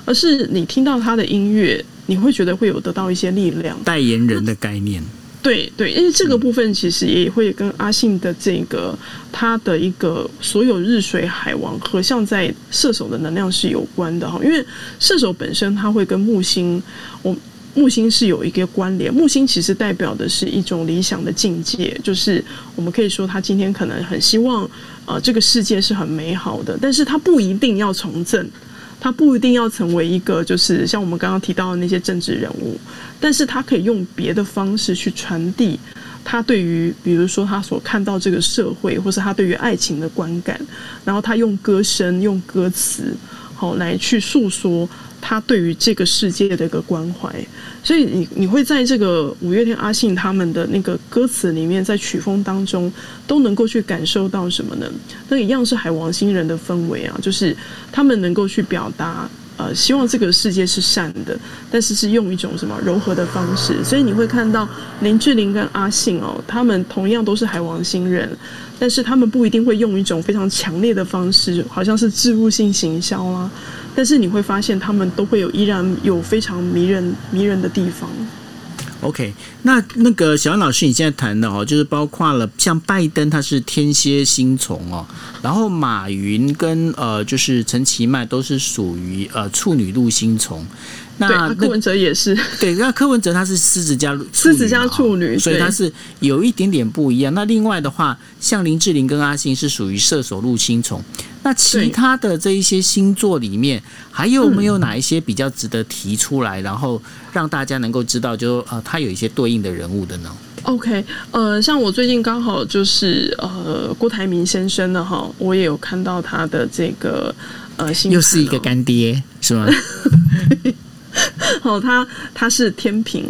而是你听到他的音乐，你会觉得会有得到一些力量。代言人的概念，对对，因为这个部分其实也会跟阿信的这个他的一个所有日水海王合相在射手的能量是有关的哈。因为射手本身他会跟木星，我木星是有一个关联。木星其实代表的是一种理想的境界，就是我们可以说他今天可能很希望呃这个世界是很美好的，但是他不一定要从政。他不一定要成为一个，就是像我们刚刚提到的那些政治人物，但是他可以用别的方式去传递他对于，比如说他所看到这个社会，或是他对于爱情的观感，然后他用歌声、用歌词，好来去诉说。他对于这个世界的一个关怀，所以你你会在这个五月天阿信他们的那个歌词里面，在曲风当中都能够去感受到什么呢？那一样是海王星人的氛围啊，就是他们能够去表达，呃，希望这个世界是善的，但是是用一种什么柔和的方式。所以你会看到林志玲跟阿信哦，他们同样都是海王星人，但是他们不一定会用一种非常强烈的方式，好像是植入性行销啦。但是你会发现，他们都会有依然有非常迷人迷人的地方。OK，那那个小安老师，你现在谈的哦，就是包括了像拜登，他是天蝎星虫哦，然后马云跟呃，就是陈其迈都是属于呃处女路星虫。那柯文哲也是，对，那柯文哲他是狮子加狮子加处女，所以他是有一点点不一样。那另外的话，像林志玲跟阿信是属于射手入星虫。那其他的这一些星座里面，还有没有哪一些比较值得提出来，然后让大家能够知道，就呃，他有一些对应的人物的呢？OK，呃，像我最近刚好就是呃，郭台铭先生的哈，我也有看到他的这个呃，又是一个干爹是吗？好，他他是天平，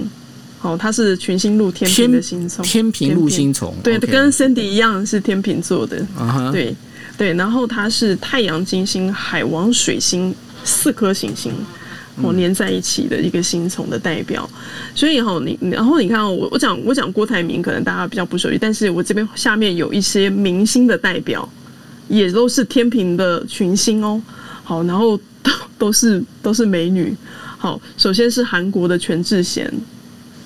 哦，他是群星路天平的星虫，天平路星虫，对，跟 Cindy 一样是天平座的，对对，然后他是太阳、金星、海王、水星四颗行星哦连在一起的一个星虫的代表，所以哈，你然后你看我我讲我讲郭台铭，可能大家比较不熟悉，但是我这边下面有一些明星的代表，也都是天平的群星哦，好，然后都都是都是美女。好，首先是韩国的全智贤，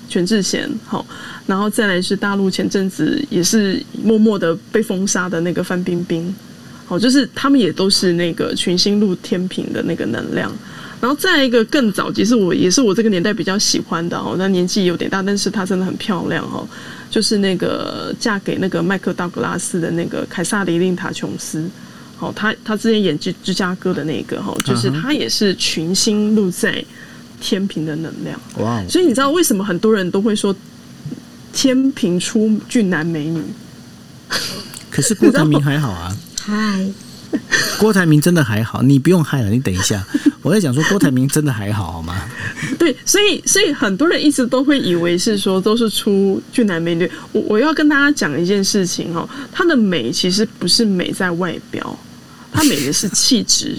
全智贤，好，然后再来是大陆前阵子也是默默的被封杀的那个范冰冰，好，就是他们也都是那个群星入天平的那个能量，然后再一个更早，其实我也是我这个年代比较喜欢的哦，那年纪有点大，但是她真的很漂亮哦，就是那个嫁给那个麦克道格拉斯的那个凯撒琳琳塔琼斯，好，她她之前演芝芝加哥的那个哈，就是她也是群星入在。天平的能量，哇！所以你知道为什么很多人都会说天平出俊男美女？可是郭台铭还好啊。嗨，郭台铭真的还好，你不用害了，你等一下，我在讲说郭台铭真的还好，好吗？对，所以所以很多人一直都会以为是说都是出俊男美女。我我要跟大家讲一件事情哦，她的美其实不是美在外表，她美的是气质。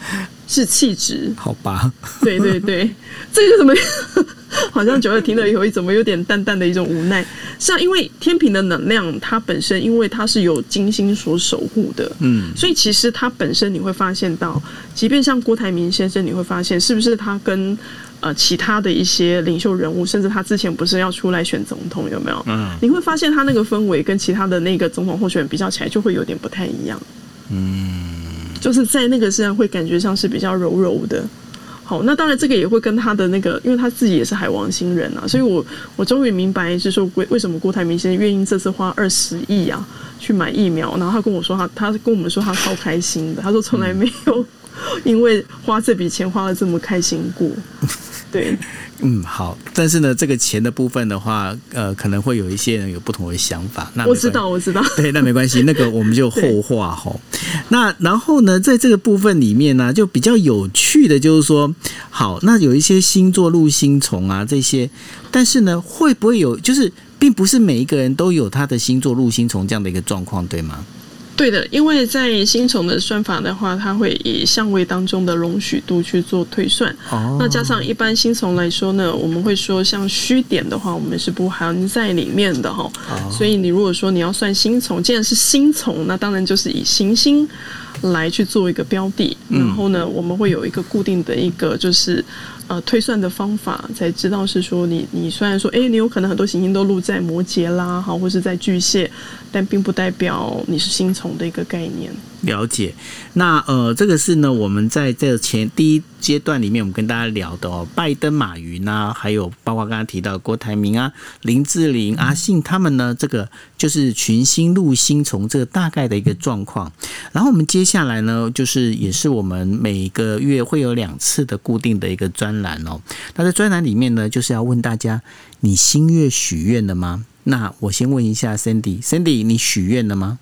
是气质，好吧？对对对，这个怎么 好像九月听了以后，怎么有点淡淡的一种无奈？像因为天平的能量，它本身因为它是有金星所守护的，嗯，所以其实它本身你会发现到，即便像郭台铭先生，你会发现是不是他跟呃其他的一些领袖人物，甚至他之前不是要出来选总统，有没有？嗯，你会发现他那个氛围跟其他的那个总统候选人比较起来，就会有点不太一样，嗯。就是在那个身上会感觉像是比较柔柔的，好，那当然这个也会跟他的那个，因为他自己也是海王星人啊，所以我我终于明白就是说为为什么郭台铭先生愿意这次花二十亿啊去买疫苗，然后他跟我说他他跟我们说他超开心的，他说从来没有 因为花这笔钱花了这么开心过，对。嗯，好，但是呢，这个钱的部分的话，呃，可能会有一些人有不同的想法。那我知道，我知道，对，那没关系，那个我们就后话哈。那然后呢，在这个部分里面呢，就比较有趣的就是说，好，那有一些星座入星虫啊这些，但是呢，会不会有，就是并不是每一个人都有他的星座入星虫这样的一个状况，对吗？对的，因为在星虫的算法的话，它会以相位当中的容许度去做推算。哦，那加上一般星虫来说呢，我们会说像虚点的话，我们是不含在里面的哈。哦，所以你如果说你要算星虫，既然是星虫，那当然就是以行星来去做一个标的。然后呢，我们会有一个固定的一个就是。呃，推算的方法才知道是说，你你虽然说，哎，你有可能很多行星都落在摩羯啦，好，或是在巨蟹，但并不代表你是星虫的一个概念。了解，那呃，这个是呢，我们在这前第一阶段里面，我们跟大家聊的哦，拜登、马云啊，还有包括刚刚提到郭台铭啊、林志玲、阿信他们呢，这个就是群星入星从这个大概的一个状况。然后我们接下来呢，就是也是我们每个月会有两次的固定的一个专栏哦。那在专栏里面呢，就是要问大家，你新月许愿了吗？那我先问一下 Cindy，Cindy，你许愿了吗？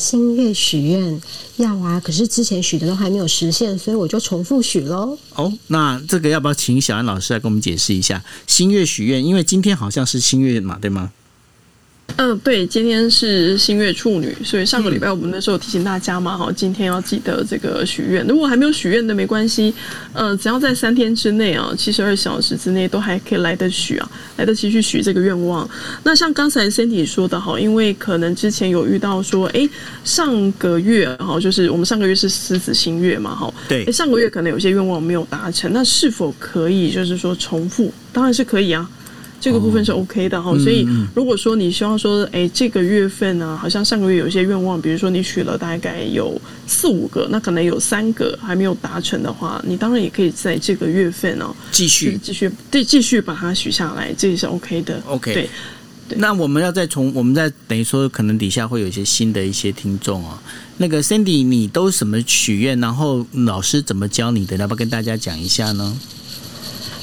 新月许愿要啊，可是之前许的都还没有实现，所以我就重复许喽。哦，那这个要不要请小安老师来跟我们解释一下新月许愿？因为今天好像是新月嘛，对吗？嗯，对，今天是新月处女，所以上个礼拜我们那时候提醒大家嘛，哈，今天要记得这个许愿。如果还没有许愿的，没关系，呃，只要在三天之内啊，七十二小时之内都还可以来得许啊，来得及去许这个愿望。那像刚才 Cindy 说的哈，因为可能之前有遇到说，哎，上个月哈，就是我们上个月是狮子新月嘛，哈，对，上个月可能有些愿望没有达成，那是否可以就是说重复？当然是可以啊。这个部分是 OK 的哈，所以如果说你希望说，哎，这个月份呢，好像上个月有一些愿望，比如说你许了大概有四五个，那可能有三个还没有达成的话，你当然也可以在这个月份哦，继续继续对继续把它许下来，这也是 OK 的。OK，对。那我们要再从我们再等于说，可能底下会有一些新的一些听众哦。那个 Cindy，你都什么许愿？然后老师怎么教你的？要不要跟大家讲一下呢？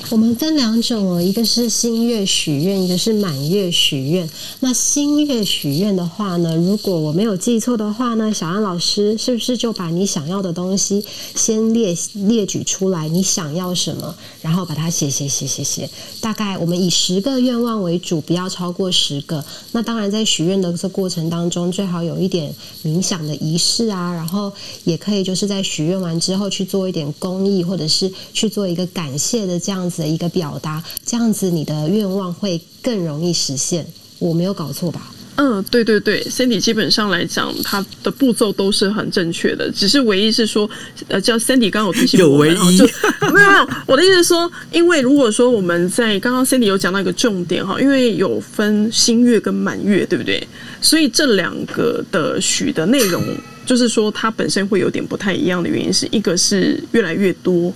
我们分两种哦，一个是新月许愿，一个是满月许愿。那新月许愿的话呢，如果我没有记错的话呢，小安老师是不是就把你想要的东西先列列举出来？你想要什么，然后把它写写写写写。大概我们以十个愿望为主，不要超过十个。那当然，在许愿的这过程当中，最好有一点冥想的仪式啊，然后也可以就是在许愿完之后去做一点公益，或者是去做一个感谢的这样子。的一个表达，这样子你的愿望会更容易实现。我没有搞错吧？嗯，对对对，Cindy 基本上来讲，它的步骤都是很正确的，只是唯一是说，呃，叫 Cindy 刚好有提醒我，有唯一，没有没有。我的意思是说，因为如果说我们在刚刚 Cindy 有讲到一个重点哈，因为有分新月跟满月，对不对？所以这两个的许的内容，就是说它本身会有点不太一样的原因，是一个是越来越多，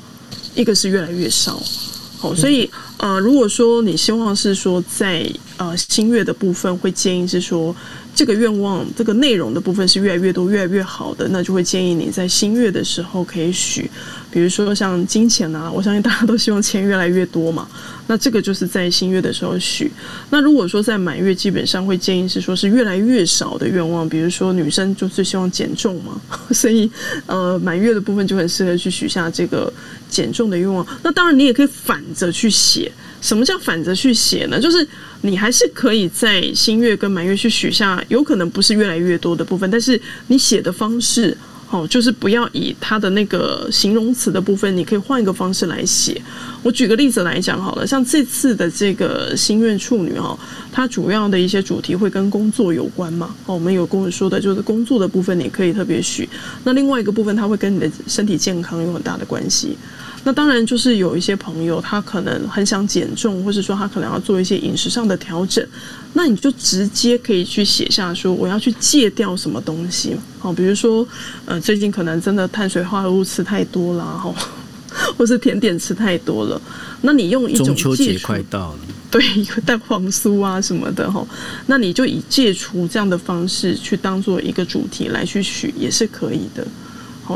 一个是越来越少。哦，所以呃，如果说你希望是说在呃新月的部分，会建议是说这个愿望这个内容的部分是越来越多、越来越好的，那就会建议你在新月的时候可以许，比如说像金钱啊，我相信大家都希望钱越来越多嘛。那这个就是在新月的时候许。那如果说在满月，基本上会建议是说是越来越少的愿望，比如说女生就最希望减重嘛，所以呃满月的部分就很适合去许下这个减重的愿望。那当然你也可以反着去写。什么叫反着去写呢？就是你还是可以在新月跟满月去许下，有可能不是越来越多的部分，但是你写的方式。哦，就是不要以它的那个形容词的部分，你可以换一个方式来写。我举个例子来讲好了，像这次的这个心愿处女哈，它主要的一些主题会跟工作有关嘛。哦，我们有跟我说的就是工作的部分，你可以特别许。那另外一个部分，它会跟你的身体健康有很大的关系。那当然就是有一些朋友，他可能很想减重，或是说他可能要做一些饮食上的调整，那你就直接可以去写下说我要去戒掉什么东西好，比如说呃最近可能真的碳水化合物吃太多了哈，或是甜点吃太多了，那你用一种中秋节快到了，对，蛋黄酥啊什么的哈，那你就以戒除这样的方式去当做一个主题来去许也是可以的。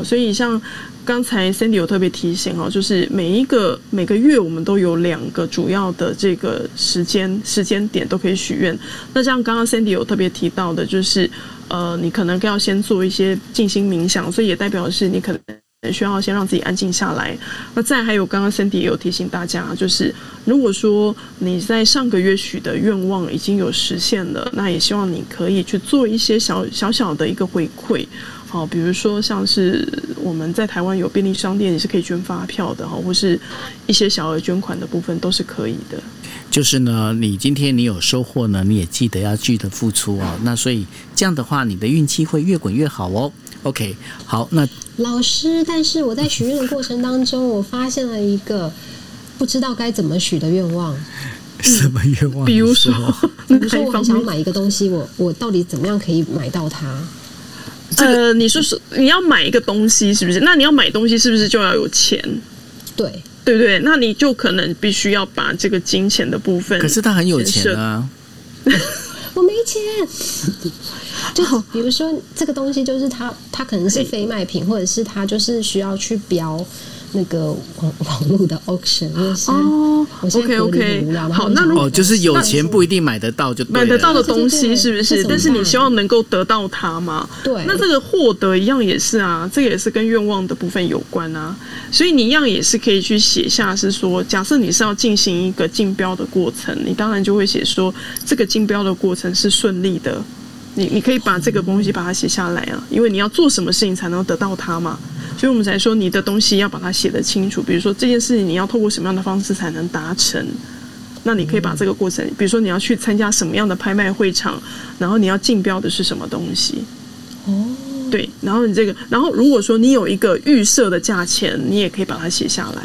所以像。刚才 Cindy 有特别提醒哦，就是每一个每个月我们都有两个主要的这个时间时间点都可以许愿。那像刚刚 Cindy 有特别提到的，就是呃，你可能要先做一些静心冥想，所以也代表是你可能需要先让自己安静下来。那再还有刚刚 Cindy 也有提醒大家，就是如果说你在上个月许的愿望已经有实现了，那也希望你可以去做一些小小小的一个回馈。哦，比如说像是我们在台湾有便利商店，也是可以捐发票的哈，或是一些小额捐款的部分都是可以的。就是呢，你今天你有收获呢，你也记得要记得付出哦。那所以这样的话，你的运气会越滚越好哦。OK，好，那老师，但是我在许愿的过程当中，我发现了一个不知道该怎么许的愿望。什么愿望？比如说，比如说我很想买一个东西，我我到底怎么样可以买到它？呃，你说是你要买一个东西，是不是？那你要买东西，是不是就要有钱？对，对不对？那你就可能必须要把这个金钱的部分。可是他很有钱啊，我没钱。就 比如说这个东西，就是他，他可能是非卖品，或者是他就是需要去标。那个网 网络的 auction 哦，OK OK，好，那如果就是有钱不一定买得到，就买得到的东西是不是？但是你希望能够得到它吗？对，那这个获得一样也是啊，这个也是跟愿望的部分有关啊，所以你一样也是可以去写下，是说，假设你是要进行一个竞标的过程，你当然就会写说，这个竞标的过程是顺利的，你你可以把这个东西把它写下来啊，因为你要做什么事情才能得到它嘛。所以我们才说，你的东西要把它写得清楚。比如说这件事情，你要透过什么样的方式才能达成？那你可以把这个过程，比如说你要去参加什么样的拍卖会场，然后你要竞标的是什么东西？哦，对，然后你这个，然后如果说你有一个预设的价钱，你也可以把它写下来。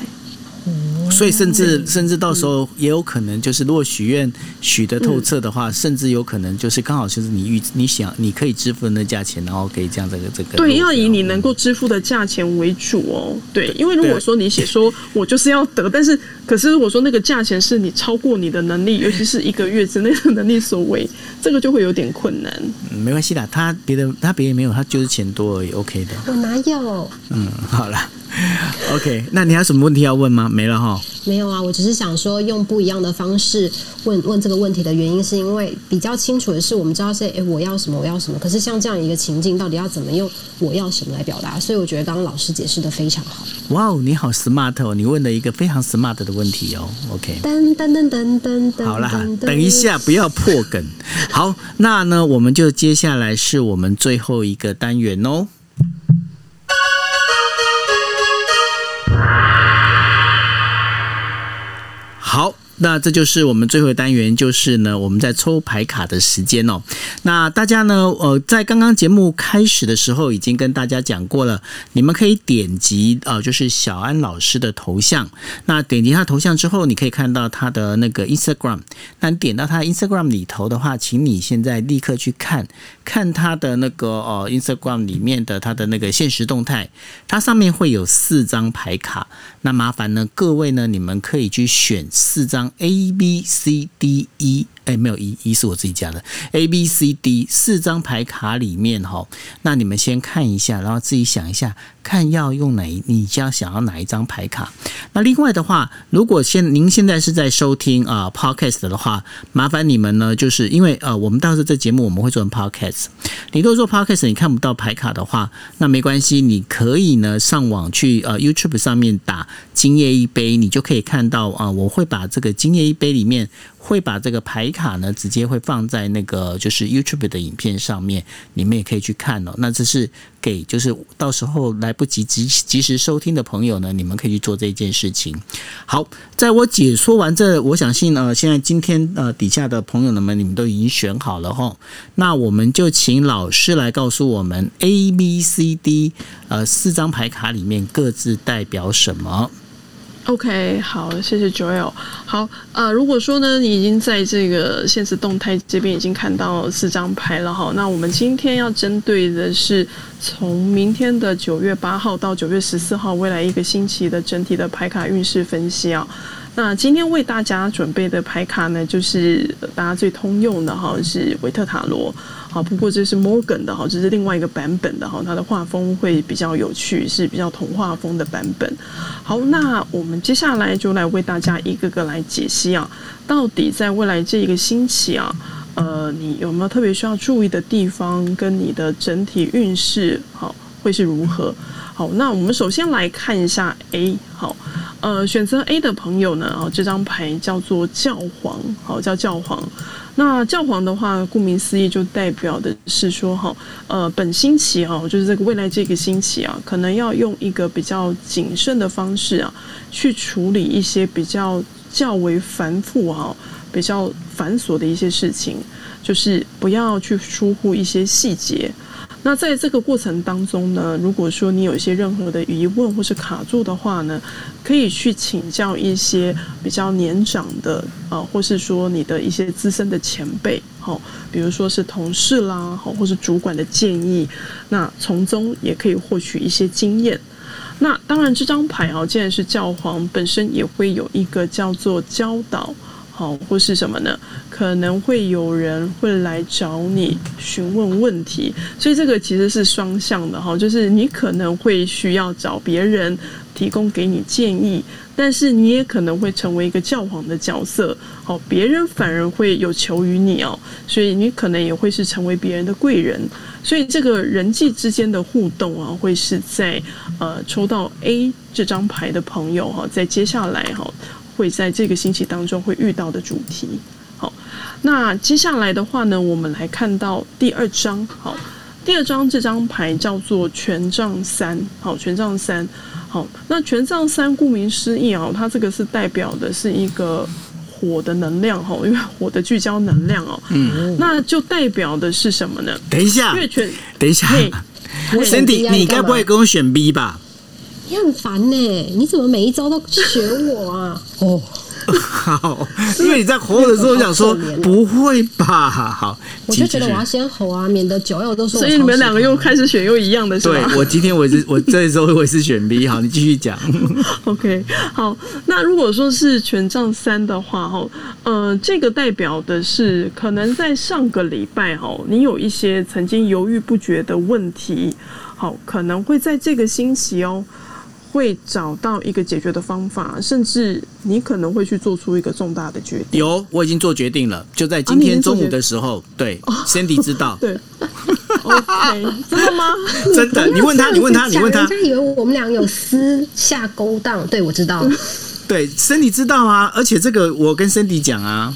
所以，甚至甚至到时候也有可能，就是如果许愿许的透彻的话，甚至有可能就是刚好就是你预你想你可以支付的那价钱，然后可以这样这个这个。对，要以你能够支付的价钱为主哦。对，因为如果说你写说我就是要得，但是可是如果说那个价钱是你超过你的能力，尤其是一个月之内的能力所为，这个就会有点困难。嗯，没关系的，他别的他别的没有，他就是钱多而已，OK 的。我哪有？嗯，好了。OK，那你还有什么问题要问吗？没了哈。没有啊，我只是想说用不一样的方式问问这个问题的原因，是因为比较清楚的是，我们知道是哎我要什么我要什么，可是像这样一个情境，到底要怎么用我要什么来表达？所以我觉得刚刚老师解释的非常好。哇哦，你好 smart 哦，你问了一个非常 smart 的问题哦。OK，噔噔噔噔噔噔。好了，等一下不要破梗。好，那呢我们就接下来是我们最后一个单元哦。那这就是我们最后的单元，就是呢，我们在抽牌卡的时间哦。那大家呢，呃，在刚刚节目开始的时候，已经跟大家讲过了，你们可以点击呃，就是小安老师的头像。那点击他头像之后，你可以看到他的那个 Instagram。那你点到他 Instagram 里头的话，请你现在立刻去看看他的那个呃 Instagram 里面的他的那个现实动态，它上面会有四张牌卡。那麻烦呢，各位呢，你们可以去选四张。A B C D E，哎，没有一一是我自己加的 A B C D 四张牌卡里面哈，那你们先看一下，然后自己想一下，看要用哪一，你将想要哪一张牌卡。那另外的话，如果现您现在是在收听啊 Podcast 的话，麻烦你们呢，就是因为呃，我们到时候这节目我们会做成 Podcast，你如果做 Podcast 你看不到牌卡的话，那没关系，你可以呢上网去呃 YouTube 上面打今夜一杯，你就可以看到啊，我会把这个今夜一杯里面。会把这个牌卡呢，直接会放在那个就是 YouTube 的影片上面，你们也可以去看哦。那这是给就是到时候来不及及及时收听的朋友呢，你们可以去做这件事情。好，在我解说完这，我相信呢，现在今天呃底下的朋友们，你们都已经选好了哈。那我们就请老师来告诉我们 A、B、C、D 呃四张牌卡里面各自代表什么。OK，好，谢谢 Joel。好，呃，如果说呢，你已经在这个现实动态这边已经看到四张牌了哈，那我们今天要针对的是从明天的九月八号到九月十四号未来一个星期的整体的牌卡运势分析啊。那今天为大家准备的牌卡呢，就是大家最通用的哈，是维特塔罗。好，不过这是 Morgan 的哈，这是另外一个版本的哈，它的画风会比较有趣，是比较童话风的版本。好，那我们接下来就来为大家一个个来解析啊，到底在未来这一个星期啊，呃，你有没有特别需要注意的地方，跟你的整体运势好会是如何？好，那我们首先来看一下 A 好。呃，选择 A 的朋友呢，哦，这张牌叫做教皇，好，叫教皇。那教皇的话，顾名思义，就代表的是说，哈，呃，本星期哈，就是这个未来这个星期啊，可能要用一个比较谨慎的方式啊，去处理一些比较较为繁复啊、比较繁琐的一些事情，就是不要去疏忽一些细节。那在这个过程当中呢，如果说你有一些任何的疑问或是卡住的话呢，可以去请教一些比较年长的啊，或是说你的一些资深的前辈，好，比如说是同事啦，好，或是主管的建议，那从中也可以获取一些经验。那当然，这张牌啊，既然是教皇，本身也会有一个叫做教导。好，或是什么呢？可能会有人会来找你询问问题，所以这个其实是双向的哈，就是你可能会需要找别人提供给你建议，但是你也可能会成为一个教皇的角色，好，别人反而会有求于你哦，所以你可能也会是成为别人的贵人，所以这个人际之间的互动啊，会是在呃抽到 A 这张牌的朋友哈，在接下来哈。会在这个星期当中会遇到的主题。好，那接下来的话呢，我们来看到第二章。好，第二章这张牌叫做权杖三。好，权杖三。好，那权杖三顾名思义啊，它这个是代表的是一个火的能量哈，因为火的聚焦能量哦。嗯。那就代表的是什么呢？等一下。月权。等一下。Cindy，你该不会跟我选 B 吧？你很烦呢，你怎么每一招都学我啊？哦，好，因为你在吼的时候想说 不会吧？好，我就觉得我要先吼啊，免得九二都说。所以你们两个又开始选又一样的，是吧？对我今天我是 我这时候我是选 B，好，你继续讲。OK，好，那如果说是权杖三的话，哈，呃，这个代表的是可能在上个礼拜，哈，你有一些曾经犹豫不决的问题，好，可能会在这个星期哦。会找到一个解决的方法，甚至你可能会去做出一个重大的决定。有，我已经做决定了，就在今天中午的时候。对，Cindy 知道。对，OK，真的吗？真的，你问他，你问他，你问他。人家以为我们俩有私下勾当。对，我知道。对，Cindy 知道啊，而且这个我跟 Cindy 讲啊。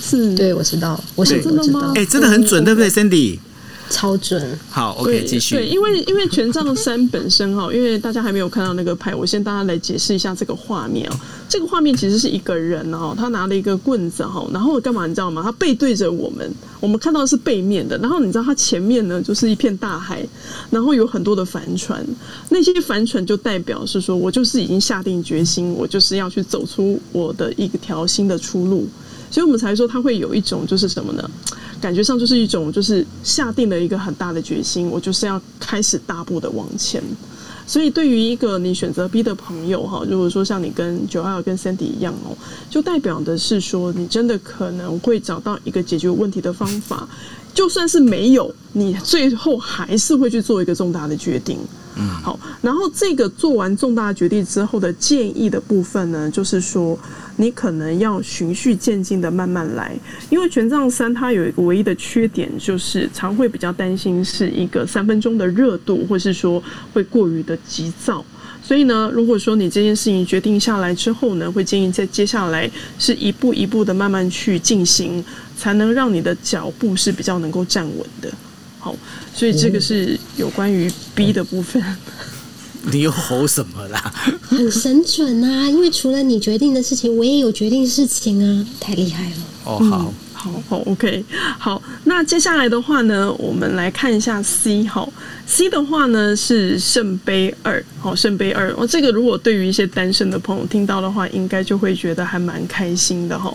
是，对，我知道。我是真的吗？哎，真的很准，对不对，Cindy？超准，好，OK，继续。对，因为因为权杖三本身哈，因为大家还没有看到那个牌，我先大家来解释一下这个画面哦。这个画面其实是一个人哦，他拿了一个棍子哈，然后干嘛你知道吗？他背对着我们，我们看到是背面的。然后你知道他前面呢就是一片大海，然后有很多的帆船，那些帆船就代表是说我就是已经下定决心，我就是要去走出我的一条新的出路。所以我们才说他会有一种就是什么呢？感觉上就是一种就是下定了一个很大的决心，我就是要开始大步的往前。所以对于一个你选择 B 的朋友哈，如果说像你跟九二跟 Sandy 一样哦，就代表的是说你真的可能会找到一个解决问题的方法。就算是没有，你最后还是会去做一个重大的决定。嗯，好，然后这个做完重大决定之后的建议的部分呢，就是说你可能要循序渐进的慢慢来，因为权杖三它有一个唯一的缺点，就是常会比较担心是一个三分钟的热度，或是说会过于的急躁。所以呢，如果说你这件事情决定下来之后呢，会建议在接下来是一步一步的慢慢去进行，才能让你的脚步是比较能够站稳的。好，所以这个是有关于 B 的部分。你又吼什么啦？很神准啊！因为除了你决定的事情，我也有决定事情啊，太厉害了。哦，好。好好，OK，好，那接下来的话呢，我们来看一下 C，好，C 的话呢是圣杯二，好，圣杯二，哦，这个如果对于一些单身的朋友听到的话，应该就会觉得还蛮开心的哈，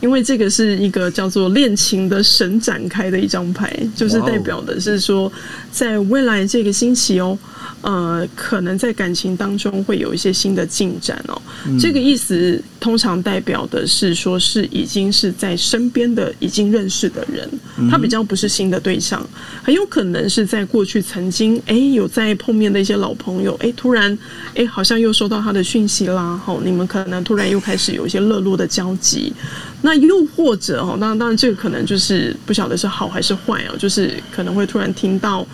因为这个是一个叫做恋情的神展开的一张牌，就是代表的是说，在未来这个星期哦。呃，可能在感情当中会有一些新的进展哦。这个意思通常代表的是说，是已经是在身边的已经认识的人，他比较不是新的对象，很有可能是在过去曾经哎有在碰面的一些老朋友，哎突然哎好像又收到他的讯息啦，吼，你们可能突然又开始有一些热络的交集。那又或者哦，当然当然这个可能就是不晓得是好还是坏哦，就是可能会突然听到。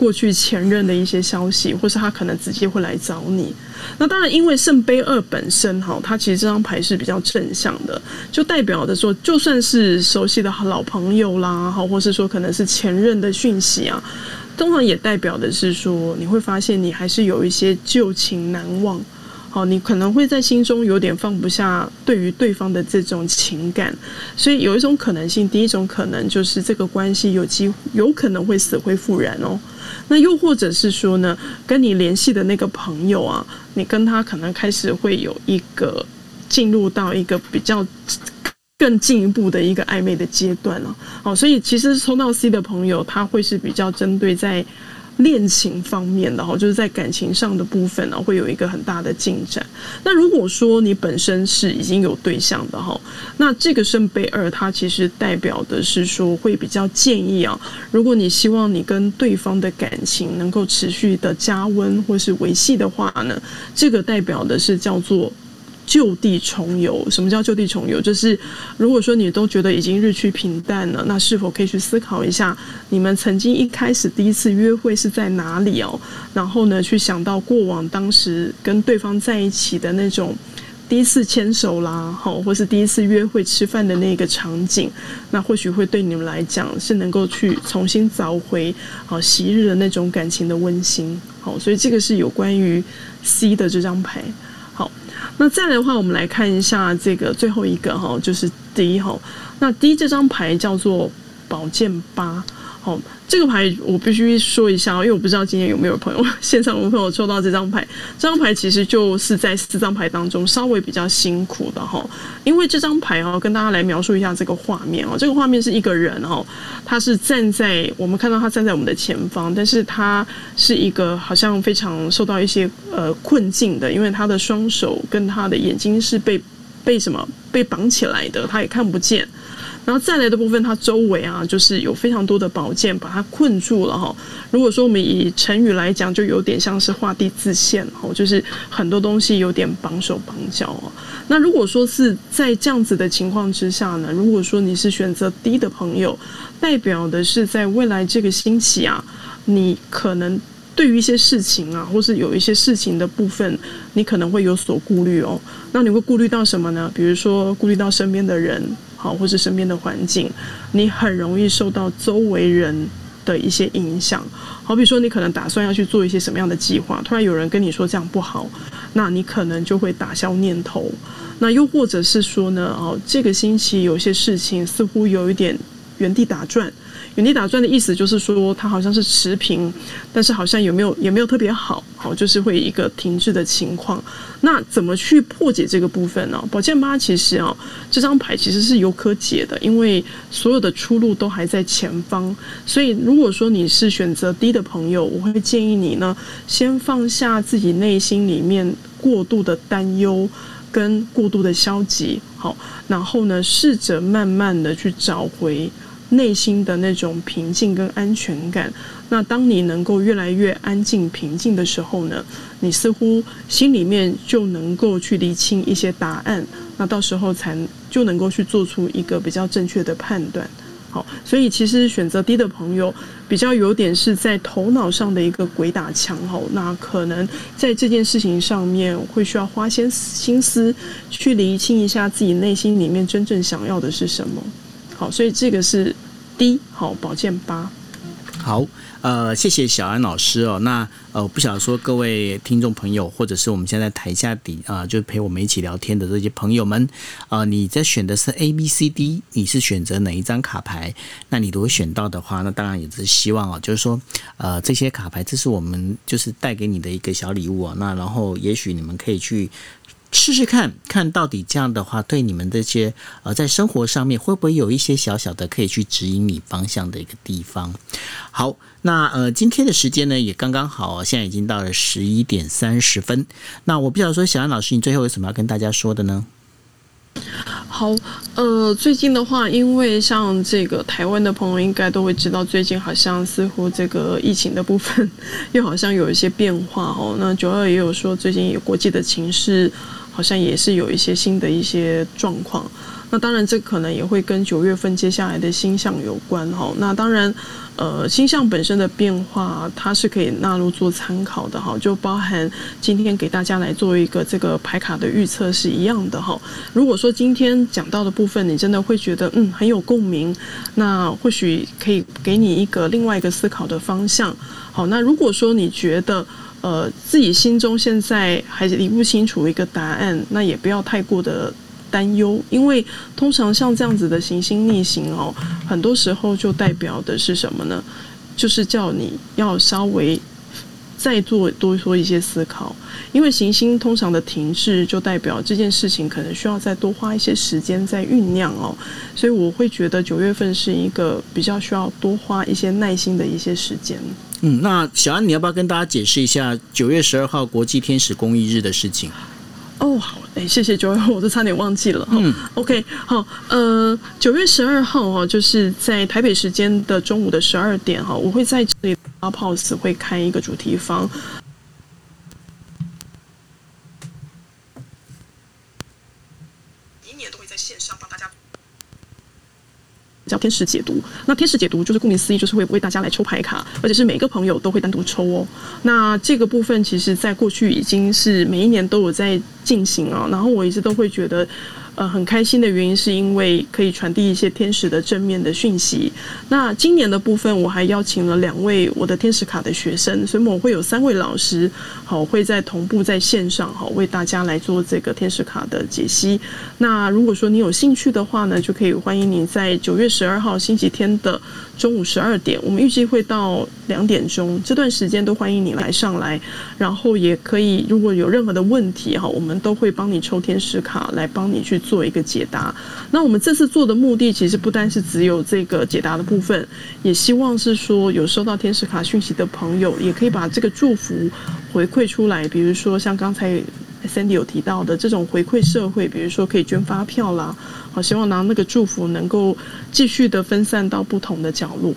过去前任的一些消息，或是他可能直接会来找你。那当然，因为圣杯二本身哈，它其实这张牌是比较正向的，就代表的说，就算是熟悉的老朋友啦，好，或是说可能是前任的讯息啊，通常也代表的是说，你会发现你还是有一些旧情难忘。好，你可能会在心中有点放不下对于对方的这种情感，所以有一种可能性，第一种可能就是这个关系有机有可能会死灰复燃哦。那又或者是说呢，跟你联系的那个朋友啊，你跟他可能开始会有一个进入到一个比较更进一步的一个暧昧的阶段了。好，所以其实抽到 C 的朋友，他会是比较针对在。恋情方面的哈，就是在感情上的部分呢，会有一个很大的进展。那如果说你本身是已经有对象的哈，那这个圣杯二它其实代表的是说，会比较建议啊，如果你希望你跟对方的感情能够持续的加温或是维系的话呢，这个代表的是叫做。就地重游，什么叫就地重游？就是如果说你都觉得已经日趋平淡了，那是否可以去思考一下，你们曾经一开始第一次约会是在哪里哦？然后呢，去想到过往当时跟对方在一起的那种第一次牵手啦，好，或是第一次约会吃饭的那个场景，那或许会对你们来讲是能够去重新找回好昔日的那种感情的温馨。好，所以这个是有关于 C 的这张牌。那再来的话，我们来看一下这个最后一个哈，就是第一哈。那第一这张牌叫做宝剑八。好，这个牌我必须说一下，因为我不知道今天有没有朋友 线上有朋友抽到这张牌。这张牌其实就是在四张牌当中稍微比较辛苦的哈，因为这张牌哦，跟大家来描述一下这个画面哦。这个画面是一个人哦，他是站在我们看到他站在我们的前方，但是他是一个好像非常受到一些呃困境的，因为他的双手跟他的眼睛是被被什么被绑起来的，他也看不见。然后再来的部分，它周围啊，就是有非常多的宝剑把它困住了哈。如果说我们以成语来讲，就有点像是画地自限哈，就是很多东西有点绑手绑脚哦。那如果说是在这样子的情况之下呢，如果说你是选择低的朋友，代表的是在未来这个星期啊，你可能对于一些事情啊，或是有一些事情的部分，你可能会有所顾虑哦。那你会顾虑到什么呢？比如说顾虑到身边的人。好，或是身边的环境，你很容易受到周围人的一些影响。好比说，你可能打算要去做一些什么样的计划，突然有人跟你说这样不好，那你可能就会打消念头。那又或者是说呢，哦，这个星期有些事情似乎有一点原地打转，原地打转的意思就是说，它好像是持平，但是好像有没有也没有特别好，好就是会一个停滞的情况。那怎么去破解这个部分呢？宝剑八其实啊，这张牌其实是有可解的，因为所有的出路都还在前方。所以如果说你是选择低的朋友，我会建议你呢，先放下自己内心里面过度的担忧跟过度的消极，好，然后呢，试着慢慢的去找回。内心的那种平静跟安全感，那当你能够越来越安静平静的时候呢，你似乎心里面就能够去理清一些答案，那到时候才就能够去做出一个比较正确的判断。好，所以其实选择低的朋友比较有点是在头脑上的一个鬼打墙吼，那可能在这件事情上面会需要花些心思去理清一下自己内心里面真正想要的是什么。好，所以这个是 D 好保健八。好，呃，谢谢小安老师哦。那呃，不晓得说各位听众朋友，或者是我们现在台下底啊，就是陪我们一起聊天的这些朋友们啊，你在选的是 A、B、C、D，你是选择哪一张卡牌？那你如果选到的话，那当然也是希望哦，就是说呃，这些卡牌，这是我们就是带给你的一个小礼物啊。那然后也许你们可以去。试试看看到底这样的话，对你们这些呃，在生活上面会不会有一些小小的可以去指引你方向的一个地方？好，那呃，今天的时间呢也刚刚好，现在已经到了十一点三十分。那我不晓得说，小安老师，你最后有什么要跟大家说的呢？好，呃，最近的话，因为像这个台湾的朋友应该都会知道，最近好像似乎这个疫情的部分 又好像有一些变化哦。那九二也有说，最近有国际的情势。好像也是有一些新的一些状况，那当然这可能也会跟九月份接下来的星象有关哈。那当然，呃，星象本身的变化它是可以纳入做参考的哈，就包含今天给大家来做一个这个牌卡的预测是一样的哈。如果说今天讲到的部分你真的会觉得嗯很有共鸣，那或许可以给你一个另外一个思考的方向。好，那如果说你觉得，呃，自己心中现在还理不清楚一个答案，那也不要太过的担忧，因为通常像这样子的行星逆行哦，很多时候就代表的是什么呢？就是叫你要稍微再做多说一些思考，因为行星通常的停滞就代表这件事情可能需要再多花一些时间在酝酿哦，所以我会觉得九月份是一个比较需要多花一些耐心的一些时间。嗯，那小安，你要不要跟大家解释一下九月十二号国际天使公益日的事情？哦，好，哎，谢谢九月，我都差点忘记了。嗯，OK，好，呃，九月十二号哈，就是在台北时间的中午的十二点哈，我会在这里 Pulse 会开一个主题房。叫天使解读，那天使解读就是顾名思义，就是会为大家来抽牌卡，而且是每个朋友都会单独抽哦。那这个部分其实在过去已经是每一年都有在进行啊，然后我一直都会觉得。呃，很开心的原因是因为可以传递一些天使的正面的讯息。那今年的部分，我还邀请了两位我的天使卡的学生，所以我会有三位老师，好会在同步在线上，好为大家来做这个天使卡的解析。那如果说你有兴趣的话呢，就可以欢迎你在九月十二号星期天的。中午十二点，我们预计会到两点钟，这段时间都欢迎你来上来，然后也可以，如果有任何的问题哈，我们都会帮你抽天使卡来帮你去做一个解答。那我们这次做的目的，其实不单是只有这个解答的部分，也希望是说有收到天使卡讯息的朋友，也可以把这个祝福回馈出来，比如说像刚才。Sandy 有提到的这种回馈社会，比如说可以捐发票啦，好，希望拿那个祝福能够继续的分散到不同的角落。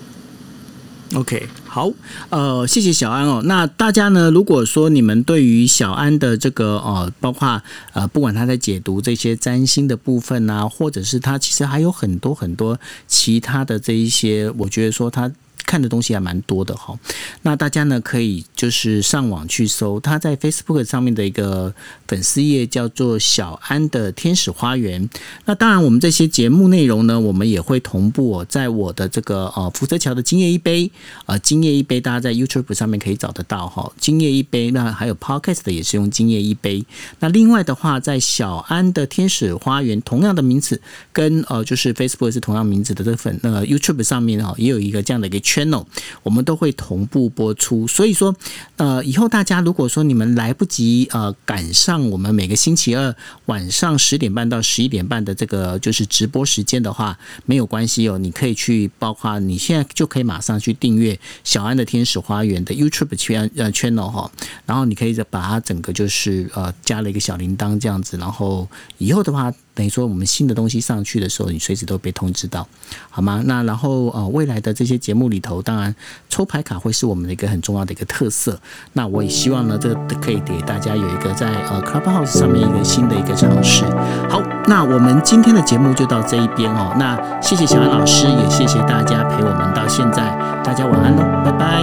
OK，好，呃，谢谢小安哦。那大家呢，如果说你们对于小安的这个呃，包括呃，不管他在解读这些占星的部分啊，或者是他其实还有很多很多其他的这一些，我觉得说他。看的东西还蛮多的哈。那大家呢可以就是上网去搜，他在 Facebook 上面的一个粉丝页叫做小安的天使花园。那当然，我们这些节目内容呢，我们也会同步在我的这个呃福泽桥的今夜一杯呃今夜一杯，大家在 YouTube 上面可以找得到哈。今夜一杯，那还有 Podcast 也是用今夜一杯。那另外的话，在小安的天使花园同样的名字，跟呃就是 Facebook 是同样名字的这粉呃 YouTube 上面哈，也有一个这样的一个 channel，我们都会同步播出。所以说，呃，以后大家如果说你们来不及呃赶上我们每个星期二晚上十点半到十一点半的这个就是直播时间的话，没有关系哦，你可以去，包括你现在就可以马上去订阅小安的天使花园的 YouTube 圈呃 channel 哈，然后你可以把它整个就是呃加了一个小铃铛这样子，然后以后的话。等于说，我们新的东西上去的时候，你随时都被通知到，好吗？那然后呃，未来的这些节目里头，当然抽牌卡会是我们的一个很重要的一个特色。那我也希望呢，这个可以给大家有一个在呃 Clubhouse 上面一个新的一个尝试。好，那我们今天的节目就到这一边哦。那谢谢小安老师，也谢谢大家陪我们到现在，大家晚安喽，拜拜。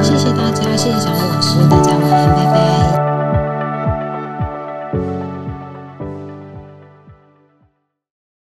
谢谢大家，谢谢小安老师，大家晚安，拜。